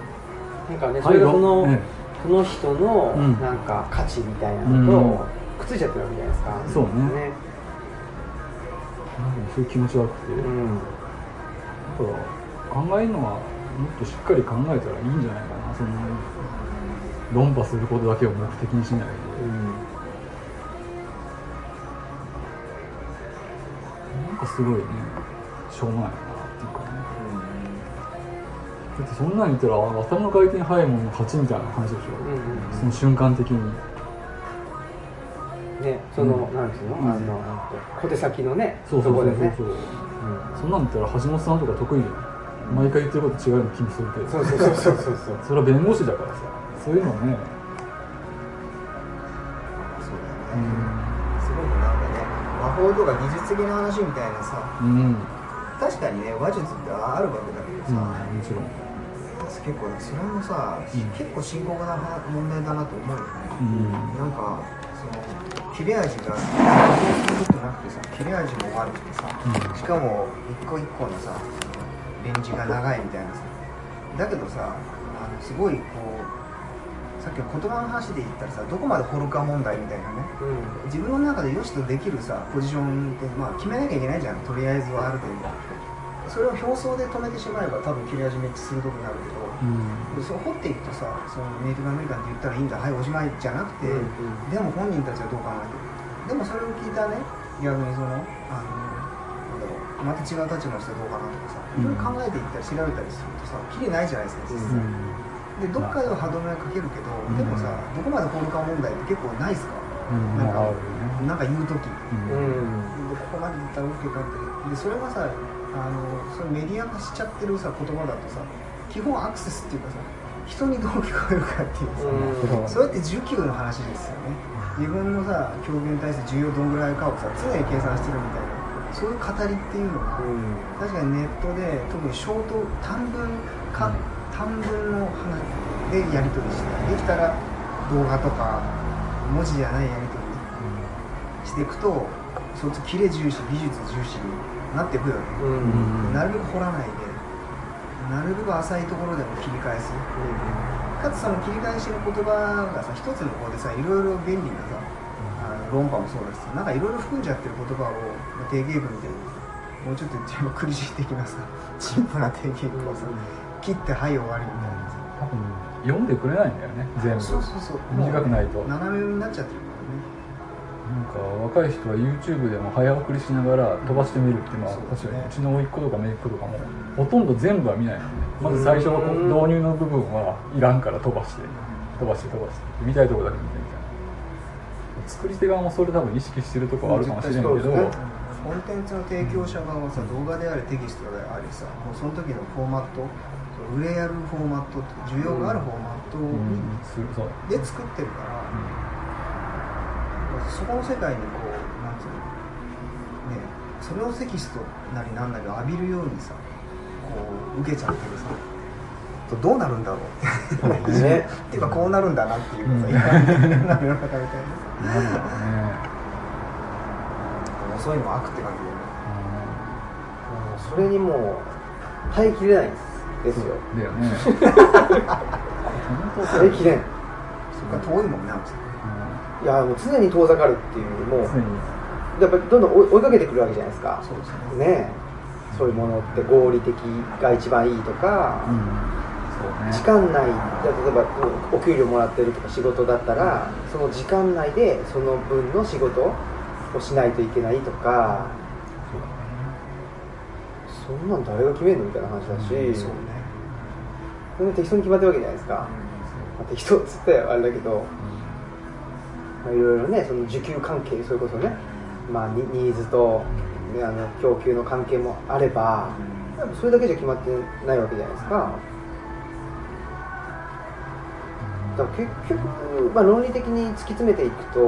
なんかねそれがその、ねその人のうん。なんか価値みたいなのとくっついちゃってるわけじゃないですか、そうね。ね。なんかそういう気持ち悪くて、うん。だから考えるのはもっとしっかり考えたらいいんじゃないかな。その論破することだけを目的にしないで、なんかすごいね。しょうもないだってそんなん言ったら頭の回転速いものの勝ちみたいな話でしょ、うんうんその瞬間的に。ねその、うん。なんていうの、うん。あの小手先のねそうそうそうそう。とこでね。そうそんなん言ったら橋本さんとか得意じゃん。毎回言ってること違うような気もするけど。そうそうそうそうそうそ れは弁護士だからさ。そういうのね。そうだよね、すごくなんかね魔法とか技術的な話みたいなさ。うん、うん、確かにね話術ってあるわけだけどさ、もちろん結構それもさ、うん。結構深刻な問題だなと思うよね、うん。なんかその切れ味がそうするなくてさ切れ味も悪くてさ、うん。しかも一個一個のさレンジが長いみたいなさ。だけどさあのすごいこうさっきの言葉の話で言ったらさどこまで掘るか問題みたいなね。うん。自分の中で良しとできるさポジションって、まあ、決めなきゃいけないじゃん。とりあえずはある程度それを表層で止めてしまえば多分切れ味めっちゃ鋭くなるけどうん。でそう掘っていくとさそのネイティブアメリカンって言ったらいいんだはいおしまいじゃなくて、うん。でも本人たちはどう考えてる？でもそれを聞いたね逆にそのあのなんだろうまた違う立場の人はどうかなとかさいろいろ考えていったり調べたりするとさきりないじゃないですか実際、でどっかでは歯止めはかけるけど、ん。でもさどこまで掘るか問題って結構ないっすか、うん。なんかなんか言う時。うん。ここまで言ったら OK かって。でそれがさあのそのメディア化しちゃってるさ言葉だとさ基本アクセスっていうかさ人にどう聞こえるかっていうさ、うん。それって需給の話ですよね。自分のさ表現に対して需要どんぐらいかをさ常に計算してるみたいなそういう語りっていうのが、確かにネットで特にショート短文か、短文の話でやり取りしてできたら動画とか文字じゃないやり取りしていくとそっちキレ重視技術重視になっていくよね、うん。うんなるべく掘らないでなるべく浅いところでも切り返す。かつその切り返しの言葉がさ一つの方でさいろいろ便利なさ、あの論破もそうだしさなんかいろいろ含んじゃってる言葉を定型文みたいにもうちょっと言っちゃえば苦しい的なさ陳腐な定型文をさ切ってはい終わりみたいなさ。多分読んでくれないんだよね全部。そうそうそう。短くないと。斜めになっちゃってるなんか若い人は YouTube でも早送りしながら飛ばしてみるってまあ確かにうちの甥っ子とか姪っ子とかもほとんど全部は見ないのねまず最初はこううん導入の部分はいらんから飛ばして飛ばして飛ばして見たいところだけ見てみたいな。作り手側もそれ多分意識してるところあるかもしれんけど、コンテンツの提供者側はさ動画であれテキストであれさもうその時のフォーマット売れやるフォーマットって需要があるフォーマットで作ってるから、そこの世界にこうなんつうのねそれをテキストなりなんなりを浴びるようにさこう受けちゃってるさとどうなるんだろうねっていうか こうなるんだなっていうう。んかさ、一般的な世の中みたいななん。だろうね遅いの悪って感じもうそれにもう耐えきれないん。ですよだよね本当そう耐えきれん。でそっか遠いもん。ねあっちいやもう常に遠ざかるっていうもうやっぱりどんどん追いかけてくるわけじゃないですか。そうですね。ねえ。そういうものって合理的が一番いいとか、そうね。時間内例えばお給料もらってるとか仕事だったらその時間内でその分の仕事をしないといけないとかそんなん誰が決めんのみたいな話だし、そうね。そ適当に決まってるわけじゃないですか、まあ、適当っつったらあれだけど、まあ、いろいろねその需給関係それこそね、まあ、ニニーズと、ね、あの供給の関係もあればそれだけじゃ決まってないわけじゃないですか。だから結局、まあ、論理的に突き詰めていくと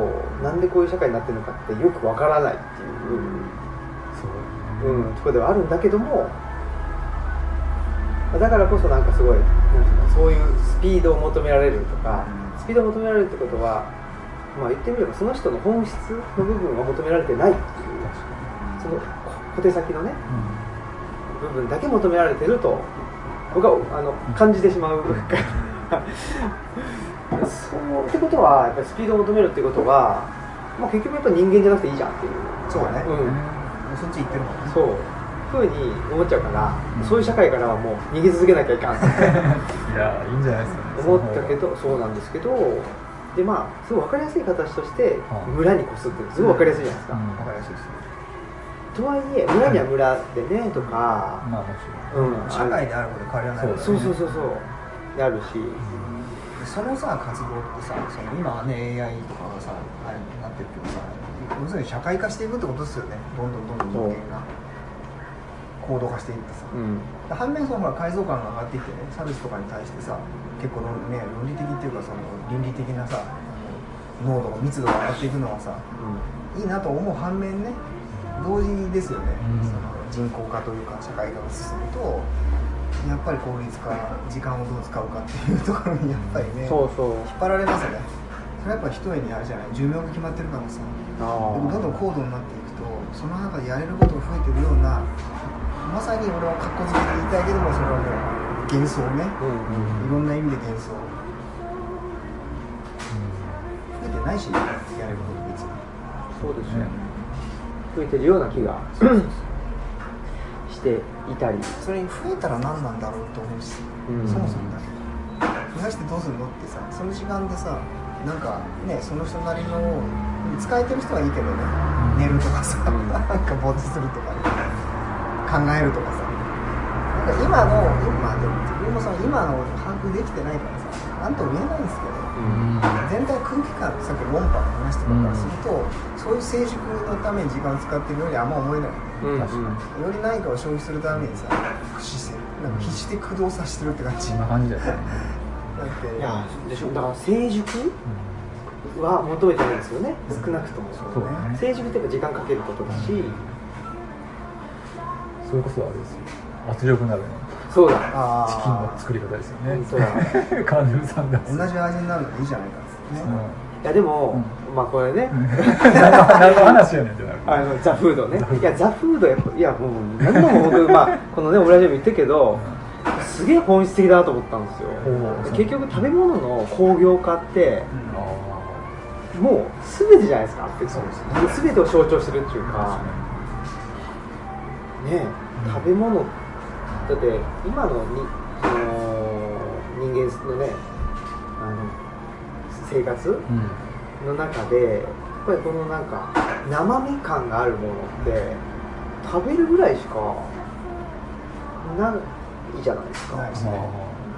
なんでこういう社会になってるのかってよくわからないっていう、そううん、ところではあるんだけどもだからこそなんかすごいなんていうのそういうスピードを求められるとかスピードを求められるってことは、まあ、言ってみればその人の本質の部分が求められてないっていうその小手先のね部分だけ求められてると僕はあの感じてしまうそうってことはやっぱりスピードを求めるってことは、まあ、結局やっぱ人間じゃなくていいじゃんっていう。そうね、うん。そっち行ってるもんね。そう。ふうに思っちゃうから、うん。そういう社会からはもう逃げ続けなきゃいかん。いやいいんじゃないですかね。思ったけどそうなんですけどでまあすごい分かりやすい形としてはい。村に越すってすごい分かりやすいじゃないですか、うん。わかりやすいですね。とはいえ村には村でねとか、まあもちろん。うん、社会であることで変わりはないからね。そうそうそうそう。であるし、そのさ活動ってさその今はね AI とかがさあれになってるけどさ要するに社会化していくってことですよね。どんどんどんどん人間が行動化していってさ。うん。反面そのほら改造感が上がってきてね差別とかに対してさ結構論,、ね、論理的っていうかその倫理的なさ濃度密度が上がっていくのはさいいなと思う反面ね同時ですよね、うん。その人口化というか社会化が進むとやっぱり効率化時間をどう使うかっていうところにやっぱりねそうそう。引っ張られますよね。それはやっぱ一重にあれじゃない。寿命が決まってるからさ。であもどんどん高度になっていくとその中でやれることが増えてるようなまさに俺は格好つけて言いたいけどもそれはもう幻想ね。うんうんいろんな意味で幻想。増えてないしねやれること別に。そうですね。増えてるような気が。していたり、それに増えたら何なんだろうと思うし、うん。そもそもだ増やしてどうするのってさその時間でさなんかねその人なりの使えてる人はいいけどね。寝るとかさ、うん。なんかぼーっとするとかね考えるとかさ。なんか今の今でも自分もさ今の把握できてないからさなんとも言えないんですけど全体空気感さっき論破の話とかからすると、そういう成熟のために時間を使ってるようにあんま思えない。うんうん。確かに。より何かを消費するためにさ駆使してなんか必死で駆動させてるって感じ。そんな感じだよね。だっていやでしょ。だから成熟は求めてないですよね。少なくとも。そうだね。成熟ってやっぱ時間かけることだしそれこそあれですよ。圧力鍋のそうだ。あチキンの作り方ですよね。本当だ。カーネル・サンダース同じ味になるのがいいじゃないかっつってね、いやでも、まあこれね、何の話やねんってなるあのザ・フードね。いやザ・フードやっぱいやもう何度も僕まあこのねオムラジオも言ってるけどすげえ本質的だなと思ったんですよ。結局食べ物の工業化ってあもう全てじゃないですかそうですね。全てを象徴してるっていうかねうん。食べ物。だって今のにその人間のねあの生活の中でやっぱりこのなんか生身感があるものって食べるぐらいしかないじゃないですか。ないですね。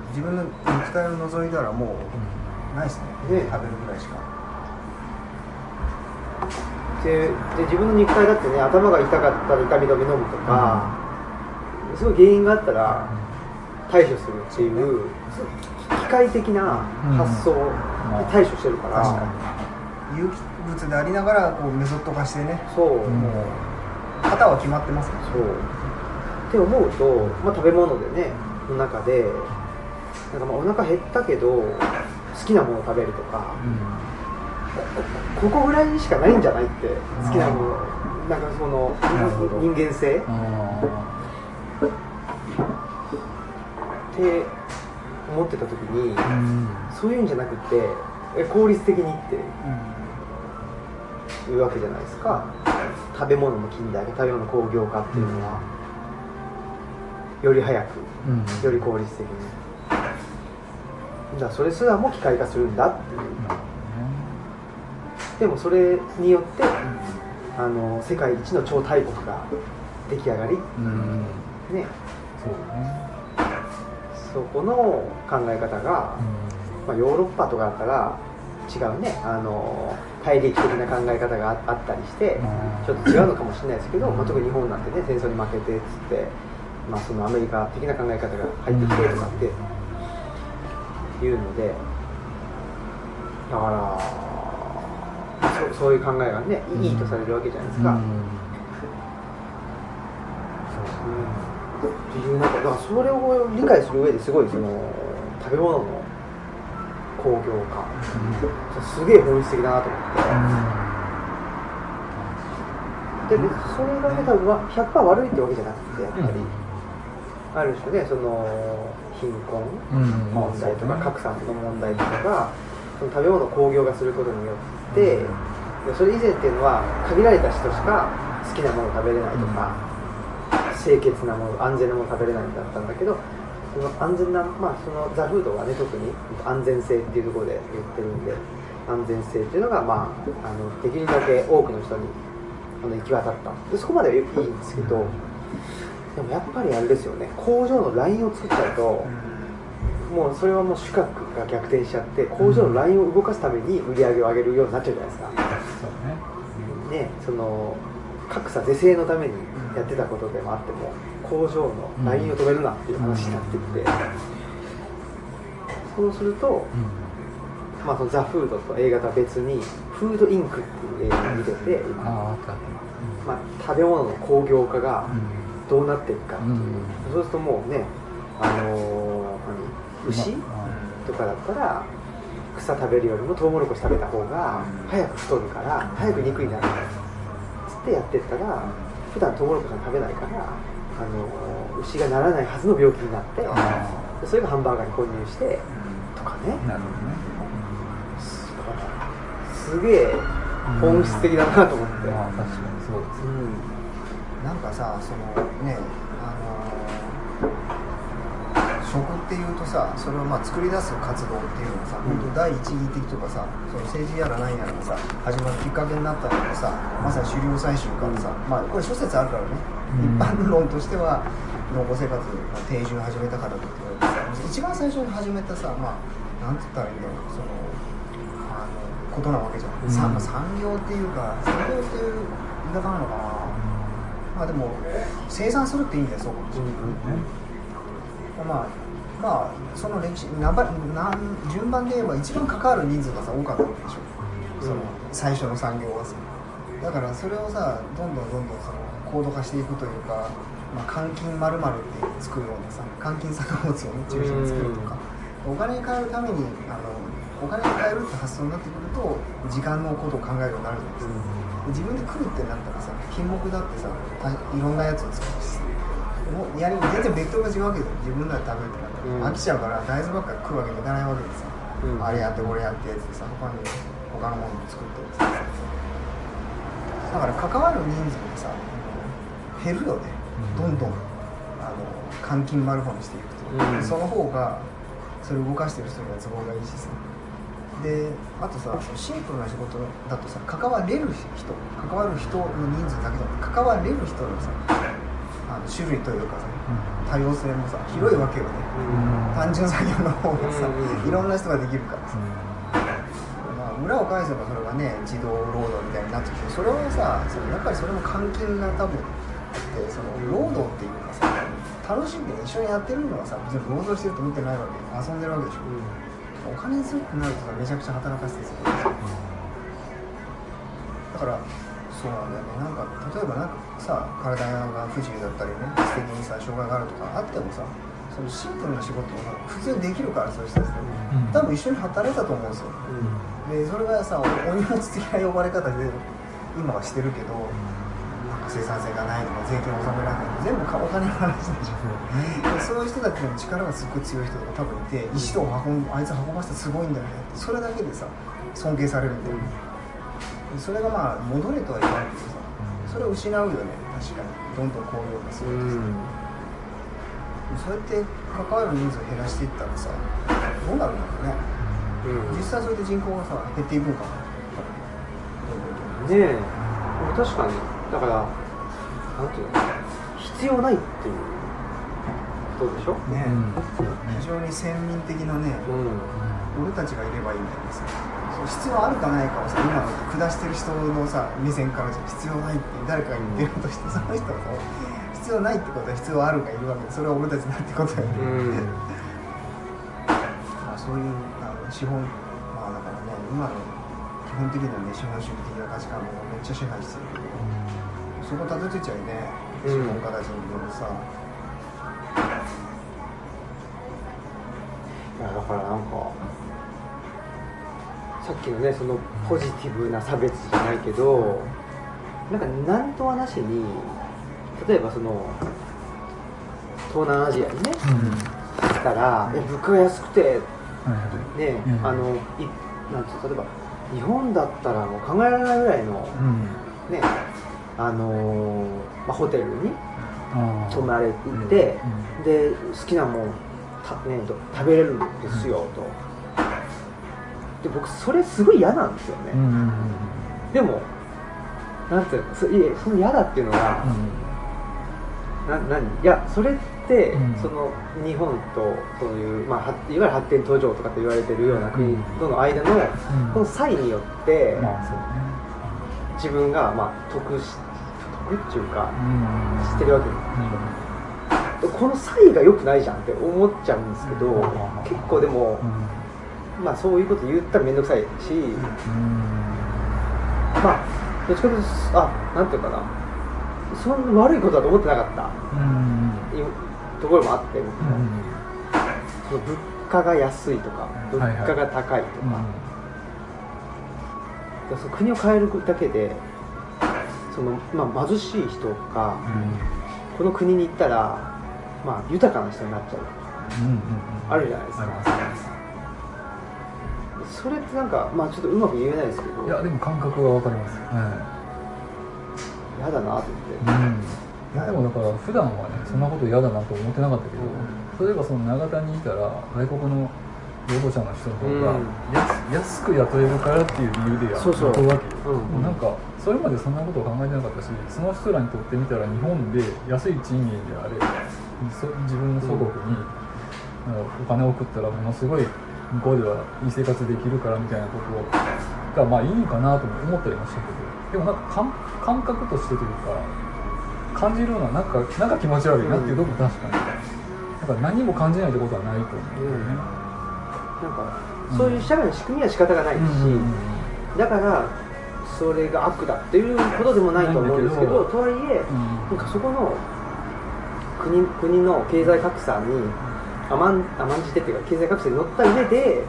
自分の肉体を除いたらもうないですね。ね。食べるぐらいしかでで自分の肉体だってね頭が痛かったら痛み止め飲むとか、すごい原因があったら対処するっていう機械的な発想に対処してるから、確かに。有機物でありながらこうメソッド化してね。そう、ん。もう型は決まってますよ。ねそう。って思うと、まあ、食べ物でねの中でなんかまあお腹減ったけど好きなものを食べるとかここぐらいにしかないんじゃないって好きなもの。なんかその人間性。っあて思ってた時にそういうんじゃなくてえ効率的にっていうわけじゃないですか。食べ物の近代化食べ物の工業化っていうのは、より早くうん。より効率的に。じゃあそれすらも機械化するんだっていうでもそれによってあの世界一の超大国が出来上がり。どねうん。ね。そうね。そこの考え方が、まあ、ヨーロッパとかだったら違うね。あの大陸的な考え方がああったりしてちょっと違うのかもしれないですけど、まあ、特に日本なんてね戦争に負けてっつって、まあ、そのアメリカ的な考え方が入ってきてとかっていうのでだからそそういう考えがねいいとされるわけじゃないですか。うん。っていうなんかだからそれを理解する上ですごいその食べ物の工業化。すげえ本質的だなと思って。で別にそれがね多分わ100%悪いってわけじゃなくてやっぱり、ある種ねその貧困うん。問題とか格差の問題とかがその食べ物を工業化することによってでそれ以前っていうのは限られた人しか好きなものを食べれないとか、清潔なもの安全なものを食べれないんだったんだけどその安全な、まあ、そのザ・フードはね特に安全性っていうところで言ってるんで安全性っていうのが、まあ、あのできるだけ多くの人にあの行き渡った。でそこまではいいんですけどでもやっぱりあれですよね。工場のラインを作っちゃうと、もうそれはもう主格が逆転しちゃって工場のラインを動かすために売り上げを上げるようになっちゃうじゃないですか、そうね。ね、その格差是正のためにやってたことでもあっても工場のラインを止めるなっていう話になってきて、そうすると、まあ、そのザ・フードと映画とは別にフードインクっていう映画を見てて今、まあ、食べ物の工業化がたどうなっていくかっていう、うん。そうするともうねあのー何牛、とかだったら草食べるよりもトウモロコシ食べた方が早く太るから早く肉になる。つってやってったら普段トウモロコシは食べないからあの牛がならないはずの病気になってでそれがハンバーガーに混入してとかね。なるほどね。すげえ本質的だなと思って、まあ確かにそうですうん。なんかさそのねあの食っていうとさそれをまあ作り出す活動っていうのはさ、本当第一義的とかさその政治やら何やらがさ始まるきっかけになったのがさまさに狩猟採集からさ、まあこれ諸説あるからね、うん。一般論としては農耕生活の定住を始めたからだって言われてさ一番最初に始めたさまあなんて言ったらいいんだろうそのあのことなわけじゃん、うん。産業っていうか産業っていう言い方なのかな。まあでも生産するっていいんだよそうかもしれない、まあまあその歴史なばなん順番で言えば一番関わる人数がさ多かったわけでしょ、その最初の産業はさ。だからそれをさどんどんどんどんその高度化していくというか、まあ、換金まるって作るようなさ換金作物をね中心に作るとか、お金に変えるためにあのお金に変えるって発想になってくると時間のことを考えるようになるじゃないですか、自分で食うってなったらさ品目だってさたいろんなやつを作るしさやり全然ベクトルが違うわけで自分らで食べるってなったら、うん。飽きちゃうから大豆ばっかり食うわけにいかないわけでさ、うん。あれやってこれやってやつでさ他に他のものも作ってさ。だから関わる人数がさ減るよね。どんどん。あの換金丸本にしていくと、うん。その方がそれを動かしてる人には都合がいいしさ。であとさシンプルな仕事だとさ関われる人関わる人の人数だけじゃなくて関われる人のさあの種類というかさ多様性もさ広いわけよね、単純作業の方がさ、うんいろんな人ができるからさ、まあ、裏を返せばそれがね自動労働みたいになってきてそれはさそのやっぱりそれも換金が多分あってその労働っていうかさ楽しんで一緒にやってるのはさ別に労働してると思ってないわけ遊んでるわけでしょ、お金にするってなるとさめちゃくちゃ働かせてするだからそうなんだよね。なんか例えばなんかさ体が不自由だったりね素敵にさ障害があるとかあってもさそのシンプルな仕事を普通にできるからそういう人たち多分一緒に働いたと思うんですよ。でそれがさおお荷物的な呼ばれ方で今はしてるけどなんか生産性がないとか税金を納められないとか全部かお金の話でしょ。でそういう人たちの力がすっごい強い人とか多分いて石とか運んあいつ運ばせてすごいんだよねってそれだけでさ尊敬されるんだよそれがまあ戻れとは言わないけどさそれを失うよね。確かに。どんどん高揚化するとさ、そうやって関わる人数を減らしていったらさどうなるんだろうね。実際それで人口がさ減っていくんかな。ねえ。確かにだからなんていうの必要ないっていうことでしょ？ね、うん。非常に先民的なね、うん。俺たちがいればいいみたいなさ必要あるかないかをさ今の下してる人のさ目線からじゃ必要ないって誰かが言ってるとして、その人が必要ないってことは必要あるがいるわけでそれは俺たちだってことだよね、うんまあ、そういうあの資本まあだからね今の基本的にはね資本主義的な価値観がめっちゃ支配してるけど、そこたどり着いちゃうね資本家たちによるさ、いやだからなんかさっきのねそのポジティブな差別じゃないけどなんか何とはなしに例えばその東南アジアにね行ったら、いや物価が安くてはいはい。ね、うん。あのいなんて例えば日本だったらもう考えられないぐらいのうん。ねあのーまあ、ホテルに泊まれていて、で好きなもんた、ね、と食べれるんですよとで僕それすごい嫌なんですよね、うんうんうんでもなんていうのそいえその嫌だっていうのが、な何？いやそれって、うん。その日本とそういう、まあ、はいわゆる発展途上とかって言われてるような国との間の、うん。この差異によって、自分が、まあ、得し得っていうかうん。知ってるわけ。ですこの差異が良くないじゃんって思っちゃうんですけど、うん。結構でもう、んまあそういうこと言ったら面倒くさいし、うん。まあどっちかというとあなんていうかな。そんな悪いことだと思ってなかった。ところもあって、うんその物価が安いとか物価が高いとうん。か、でその国を変えるだけでその、まあ、貧しい人がこの国に行ったら、まあ、豊かな人になっちゃう。うんうんうん。あるじゃないですかそれってなんかまあちょっとうまく言えないですけど。いやでも感覚はわかります。は嫌だなと思って。い、うん。いやでもだから普段はねそんなこと嫌だなと思ってなかったけど、例えばその長田にいたら外国の労働者の人の方がうん。安,、安く雇えるからっていう理由で雇うわけよ、うん。なんかそれまでそんなことを考えてなかったしその人らにとってみたら日本で安い賃金であれそ自分の祖国に、お金を送ったらものすごい向こうではいい生活できるからみたいなことがまあいいかなとも思ったりもしたけどでもなんか感感覚としてというか感じるのはなんかなんか気持ち悪いなっていうとこも確かに、だから何も感じないってことはないと思うよね、なん。かそういう社会の仕組みは仕方がないし、だからそれが悪だっていうことでもないと思うんですけどとはいえなんかそこの国国の経済格差に甘ん甘んじてっていうか経済格差に乗った上で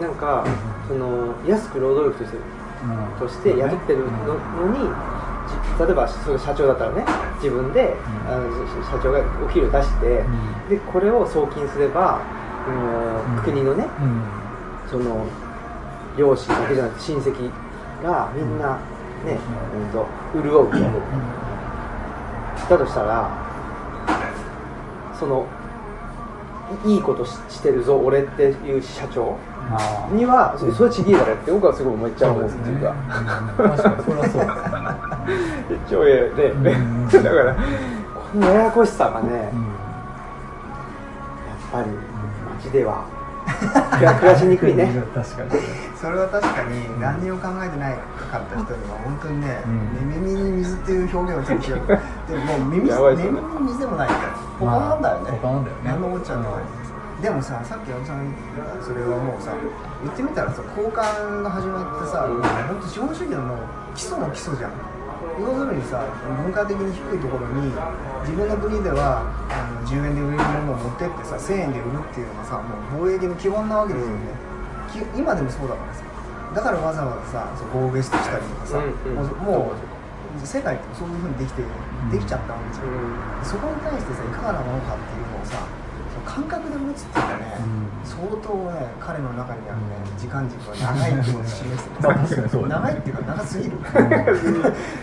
なんかその安く労働力としてとして雇ってるののにじ例えばその社長だったらね自分で、あの社長がお給料出して、でこれを送金すれば、うん。国のねその両親だけじゃなくて親戚がみんなね、うん、と潤うとだとしたらそのいいいことししてるぞ俺っていう社長。にはそそれちぎいだろって僕はすごい思っちゃうんですそうですね実は。うん。確かにそれはそう。ですね超えで、うん。だからこのややこしさがね、やっうん。ぱり街では暮らしにくいね。確かに。それは確かに何にも考えてないかった人には本当にね、うん。寝耳に水っていう表現をちょっとしよう。でももう耳耳に水でもないからポカなんだよね、ポカなんだよね何の。こっちゃないでもささっき山本さんが言ってたそれはもうさ言ってみたらさ交換が始まってさ、うん本当資本主義のもう基礎の基礎じゃん。要するにさ文化的に低いところに自分の国ではあの10円で売れるものを持ってってさ1000円で売るっていうのがさもう貿易の基本なわけですよね、き今でもそうだからさ。だからわざわざさそうゴーベストしたりとかさ、うんうんもう世界ってそういうふうにできてできちゃったわけじゃん、そこに対してさいかがなものかっていうのをさその感覚で持つっていうかね、相当ね彼の中にあるね時間軸は長いってい うのを示してる長いっていうか長すぎる。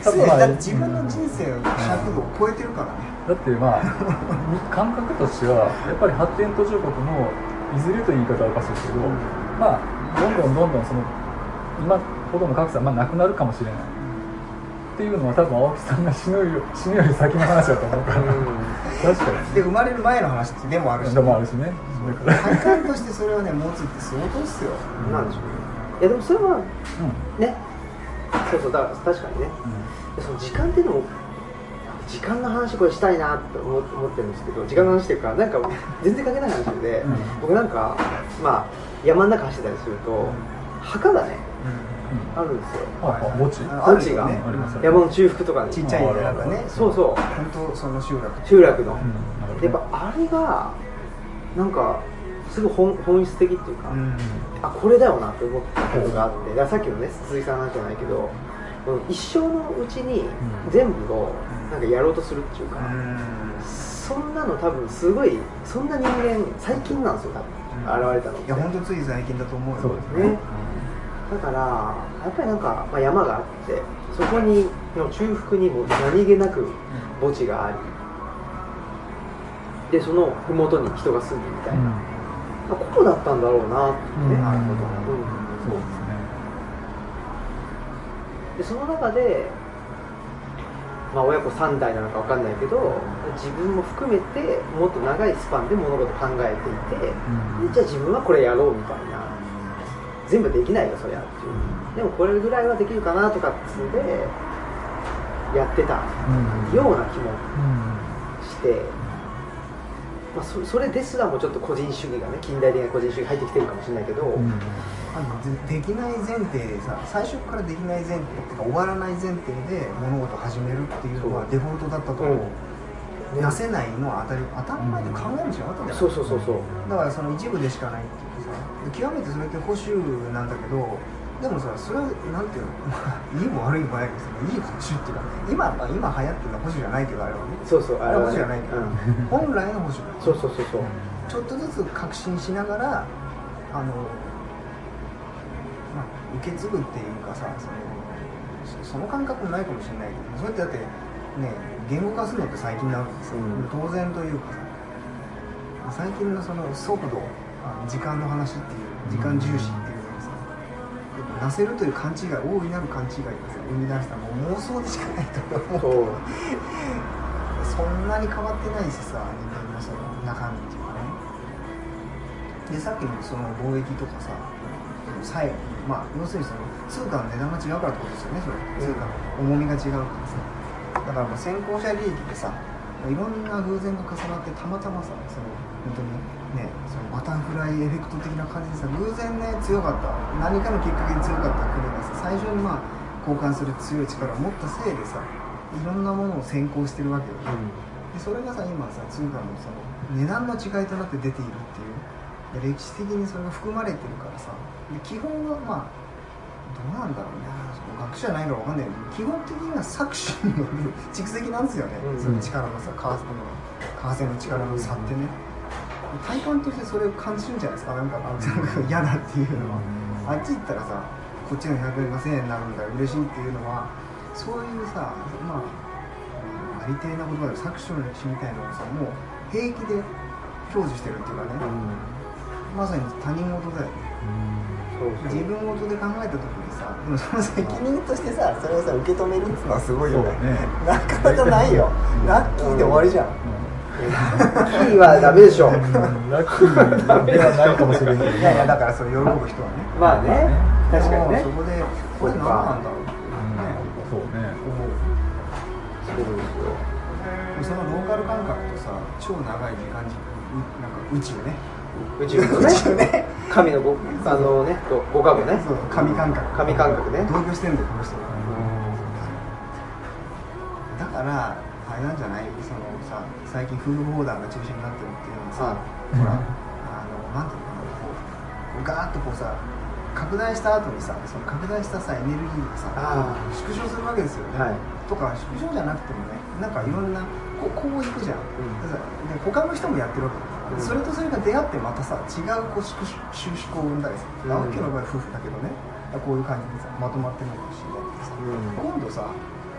多分まあだって自分の人生の尺度を超えてるからね。だってまあ 感覚としてはやっぱり発展途上国のいずれという言い方はおかしいですけど、まあどんどんどんどんその今ほどの格差はまあなくなるかもしれない、っていうのは多分青木さんが死ぬよ死ぬより先の話だと思うから、確かに。で生まれる前の話ってでもあるし。でもあるしね。だか感としてそれをね持つって相当っすよ。なんでしょういやでもそれはうねそうそうだから確かにね。でその時間っていうのも時間の話これしたいなって思思ってるんですけど時間の話っていうかなんか全然関係ない話で、うん。僕なんかまあ山の中走ってたりすると墓がねあるんですよ。墓地あ墓地が。山の中腹とかにちっちゃいね。なん。かねそうそう。本当その集落。集落の、やっぱあれがなんかすごい本本質的っていうか、うんあこれだよなって思ったことがあって。さっきのね鈴木さんの話じゃないけど一生のうちに全部をなんかやろうとするっていうか、そんなの多分すごいそんな人間最近なんですよ多分。現れたのって。いや本当つい最近だと思うよ。そうですね。ねだからやっぱりなんか、まあ、山があってそこにの中腹にも何気なく墓地がありでその麓に人が住んでみたいな、まあ、ここだったんだろうなってね、うん。なるほど、そうですね。でその中で、まあ、親子3代なのか分かんないけど自分も含めてもっと長いスパンで物事考えていて、でじゃあ自分はこれやろうみたいな全部できないよそりゃっていう。でもこれぐらいはできるかなとかっつうんでやってたうん。ような気もうんして、まあ、そそれですらもちょっと個人主義がね近代的な個人主義入ってきてるかもしれないけど、うん。あのでできない前提でさ最初からできない前提っていうか終わらない前提で物事を始めるっていうのはデフォルトだったと思う、ねなせないのは当たり当たり前で考えもしなかったんだよ、そうそうそうそう。だからその一部でしかないっていう。かさで極めてそれって保守なんだけどでもさそれはなんていうの？まあいいも悪いもないけどいい保守っていうか今、まあ、今流行ってるのは保守じゃないけどあれはね。そうそうあれは保守じゃないけど、うん。本来の保守そうそうそうそう。ちょっとずつ革新しながらあの、まあ、受け継ぐっていうかさそのそその感覚もないかもしれないけどそれってだってね言語化するのって最近なわけですよ、うん。当然というかさ。最近のその速度時間の話っていう時間重視っていうのがさなせるという勘違い大いなる勘違いがさ生み出したもう妄想でしかないと思う。そ んなに変わってないしさ人間のその中身っていうかね。でさっきのその貿易とかさ最後まあ要するにその通貨の値段が違うからってことですよねそれ。通貨の重みが違うからさだからもう先行者利益でさいろんな偶然が重なってたまたまさその本当にねそのバタフライエフェクト的な感じでさ偶然ね強かった。何かのきっかけに強かった国がさ最初にまあ交換する強い力を持ったせいでさいろんなものを先行してるわけよ、でそれがさ今さ通貨のその値段の違いとなって出ているっていうで歴史的にそれが含まれてるからさで基本はまあどうなんだろうね学者じゃないからわかんないけど基本的には搾取による蓄積なんですよね、うん。その力のさ為替の力の差ってね、体感としてそれを感じるんじゃないですか。なんかあなんか嫌だっていうのは、あっち行ったらさこっちの100円が1000円になるんだ嬉しいっていうのはそういうさまあありてえな言葉で搾取の歴史みたいなのをさもう平気で享受してるっていうかね、まさに他人事だよね。そうそう自分事で考えた時にさその責任としてさそれをさ受け止めるっていうのはすごいよね。なかなかないよ。ラッキーで終わりじゃん、ラッキーはダメでしょ。ラッキーではないかもしれないいやいやだからそう喜ぶ人はね。まあね。確かにね。そこでこれ何なんだろうってそうね。思うそうですよ。そのローカル感覚とさ超長い時間なんか宇宙ね宇宙のね 神のごあのねとご加護ね。そう神感覚。神感覚ね。同居してんだよこの人だからあれなんじゃない？そのさ最近夫婦砲弾が中心になってるっていうのもさ、ほらあのなんていうのかなこうガーッとこうさ拡大した後にさその拡大したさエネルギーがさあ縮小するわけですよね、はい。とか縮小じゃなくてもねなんかいろんなこうこういくじゃん、ん。だからで他の人もやってるわけうん。それとそれが出会ってまたさ違うこう収収縮を生んだりさ、うん。青木の場合夫婦だけどね。こういう感じでさまとまってるのかもしれない。けどさ、今度さ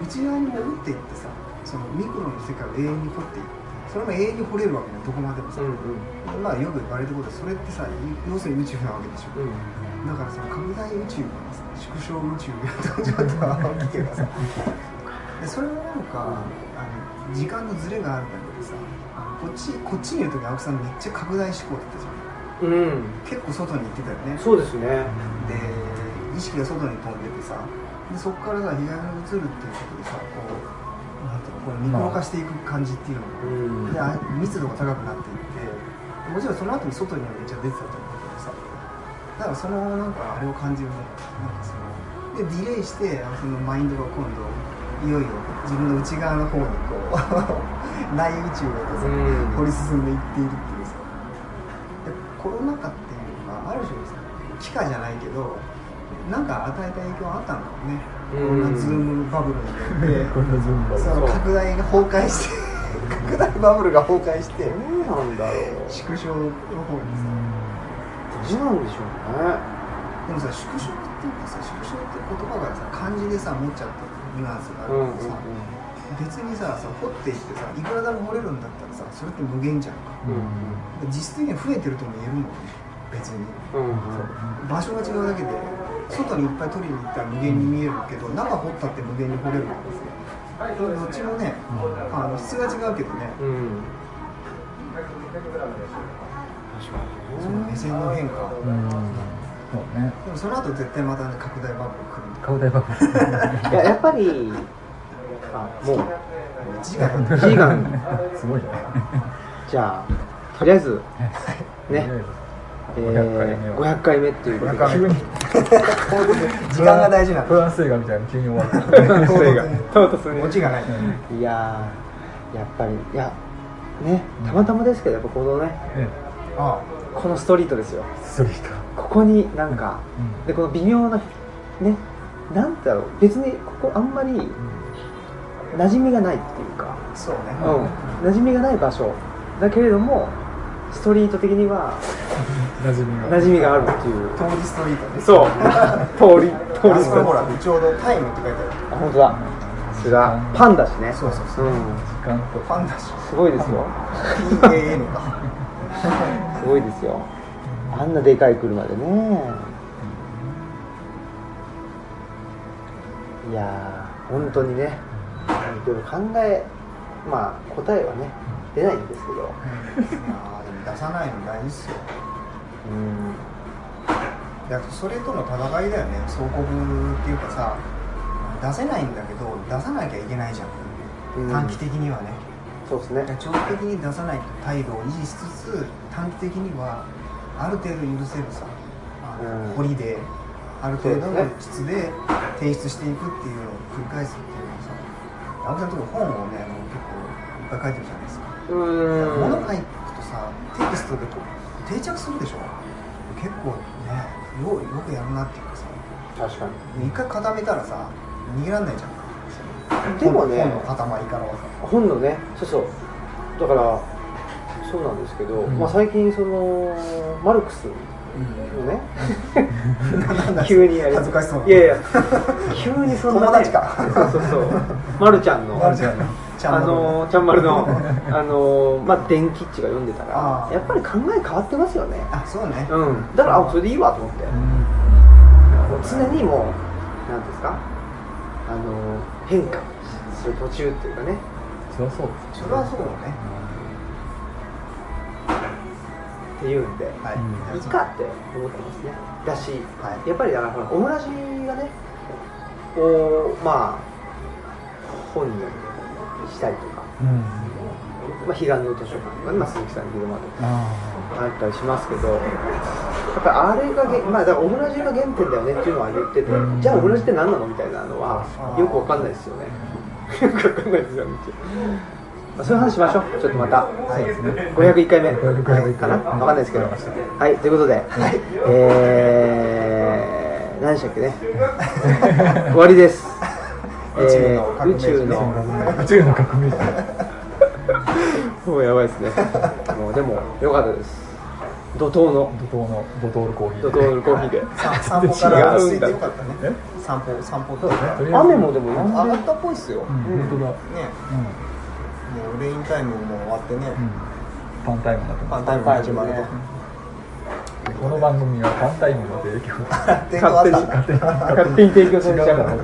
内側に潜っていってさそのミクロの世界を永遠に掘っていってそれも永遠に掘れるわけねどこまでもさ、うんうん。まあよく言われることでそれってさ要するに宇宙なわけでしょ、うん。だからその拡大宇宙がさ縮小宇宙がちょっと青木家がさ。でそれはなんか、あの時間のズレがあるんだけどさこっちこっちにいる時青木さんめっちゃ拡大思考だったじゃん。うん。結構外に行ってたよね。そうですね。で意識が外に飛んでてさ。でそこからさ左に移るっていうことでさこうなんていうのこうミクロ化していく感じっていうのうん。が、であ密度が高くなっていって。もちろんその後に外にはめっちゃ出てたと思うけどさ。だからそのなんかあれを感じるね。なんかそのでディレイしてそのマインドが今度いよいよ自分の内側の方にこう内宇宙がさ、うん。掘り進んでいっているっていうさ。でコロナ禍っていうのがある種さ機械じゃないけどなんか与えた影響はあったんだろうね、うん。こんなズームバブルによって。その拡大が崩壊して拡大バブルが崩壊してどうなんだろう。縮小の方にさどうなんでしょうね。でもさ縮小っていうかさ縮小って言葉がさ漢字でさ持っちゃってるニュアンスがあうんうんるけどさ、別にささ掘っていってさいくらでも掘れるんだったらさそれって無限じゃんか。うん実質的には増えてるとも言えるもんね。別に。うんうん。場所が違うだけで外にいっぱい取りに行ったら無限に見えるけど中掘ったって無限に掘れるんですよどっちもねあの質が違うけどね。うん。その目線の変化。うん。そうねでもその後絶対またね拡大バブル来るんだ顔大バブル。いややっぱりあもう。1時間。1時間。すごいね。じゃあとりあえず ね。え500回目ー、は500回目っていうことで。500回急に 時間が大事なフランス映画みたいな急に終わった。それが。唐突にオチがない。いやーやっぱりいやねたまたまですけどやっぱこのねねあこのストリートですよ。ストリート。ここになんか、うん。でこの微妙なねなんだろう。別にここあんまり馴染みがないっていうか、あそうね。うん、馴染みがない場所。だけれどもストリート的には 馴染みが。馴染みがあるっていう。通りストリートね。そう。通り 通りあそこほらちょうどタイムって書いてある。あ本当だ。さすが。パンだしね。そうそうそう。うん、時間と。ファンだし。すごいですよ。PAN かすごいですよ。あんなでかい車でね。いやー本当にねでも考えまあ答えはね出ないん。ですけどいやーでも出さないの大事っすようん。それとの戦いだよね総国っていうかさ出せないん。だけど出さなきゃいけないじゃん、うん。短期的にはねそうですね長期的に出さない態度を維持しつつ短期的にはある程度許せるさ、あのうん。である程度のそうで質で提出していくっていうのを繰り返すっていう青木さんのと本をね結構いっぱい書いてるじゃないですか。物書くとさテキストでこう定着するでしょ。結構ねようよくやるなっていうかさ。確かに。一回固めたらさ逃げられないじゃん。でもね本の塊からはさ。本のねそうそう。だからそうなんですけど、うん。まあ、最近そのマルクスのね急にやり恥ずかしそう。ないやいや。急にそんな、ね、友達か。そうそうそう。まるちゃんの。まるちゃんの。あのちゃんまるの。あのまあ電気っちが読んでたらやっぱり考え変わってますよね。あそうね。うん。だからあそれでいいわと思って。うん。常にもうなんですか？あの変化する途中っていうかね。そりゃそうそれはそうだねっていうんで、はい。いいかって思ってますね。だし、はい。やっぱりだからオムラジがねこうまあ本にしたりとか、うん。まあ、彼岸の図書館とかね、まあ、鈴木さんに昼間とかああったりしますけどやっぱりあれがげまあだからオムラジが原点だよねっていうのは言ってて、うん。じゃあオムラジって何なのみたいなのはよくわかんないですよね。よくわかんないですよね。まあそういう話しましょう。ちょっとまた、はい。501回目。501かな分かんないですけど。はい。ということで、えー、何でしたっけね。終わりです。宇宙の宇宙の。宇宙の革命児もうやばいですね。もうでも良かったです。怒涛の。怒涛の。ドトールコーヒー怒涛のコーヒーで。さ 散歩から違うんだ。空いてよかったね。散歩散歩と雨もでも上がったっぽいっすよ。うん。本当だ。ねもうレインタイムも終わってね。パンタイムだとパンタイムが始まると。この番組はパンタイムの提供。電話あった。んだ勝手に。提供されちゃうから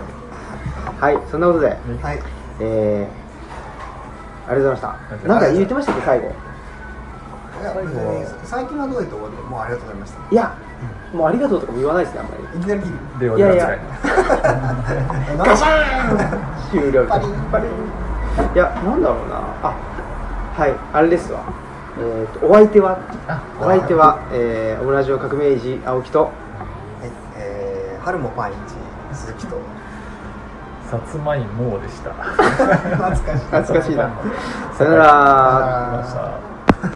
はいそんなことで。はい。えー、ありがとうございました。なんか言ってましたっけ最後。最近はどういうところでもうありがとうございました。いやもうありがとうとかも言わないですねあんまり。いきなり切る。ではいやいや。ガシャ終了パリン。パリンいやなんだろうな。あはいあれですわ。えー、とお相手は？お相手は、えー、オムラジオ革命児青木と。はいえー春もパンイチ鈴木と。さつまいもでした。懐かしい。懐かしいな。さよなさよなら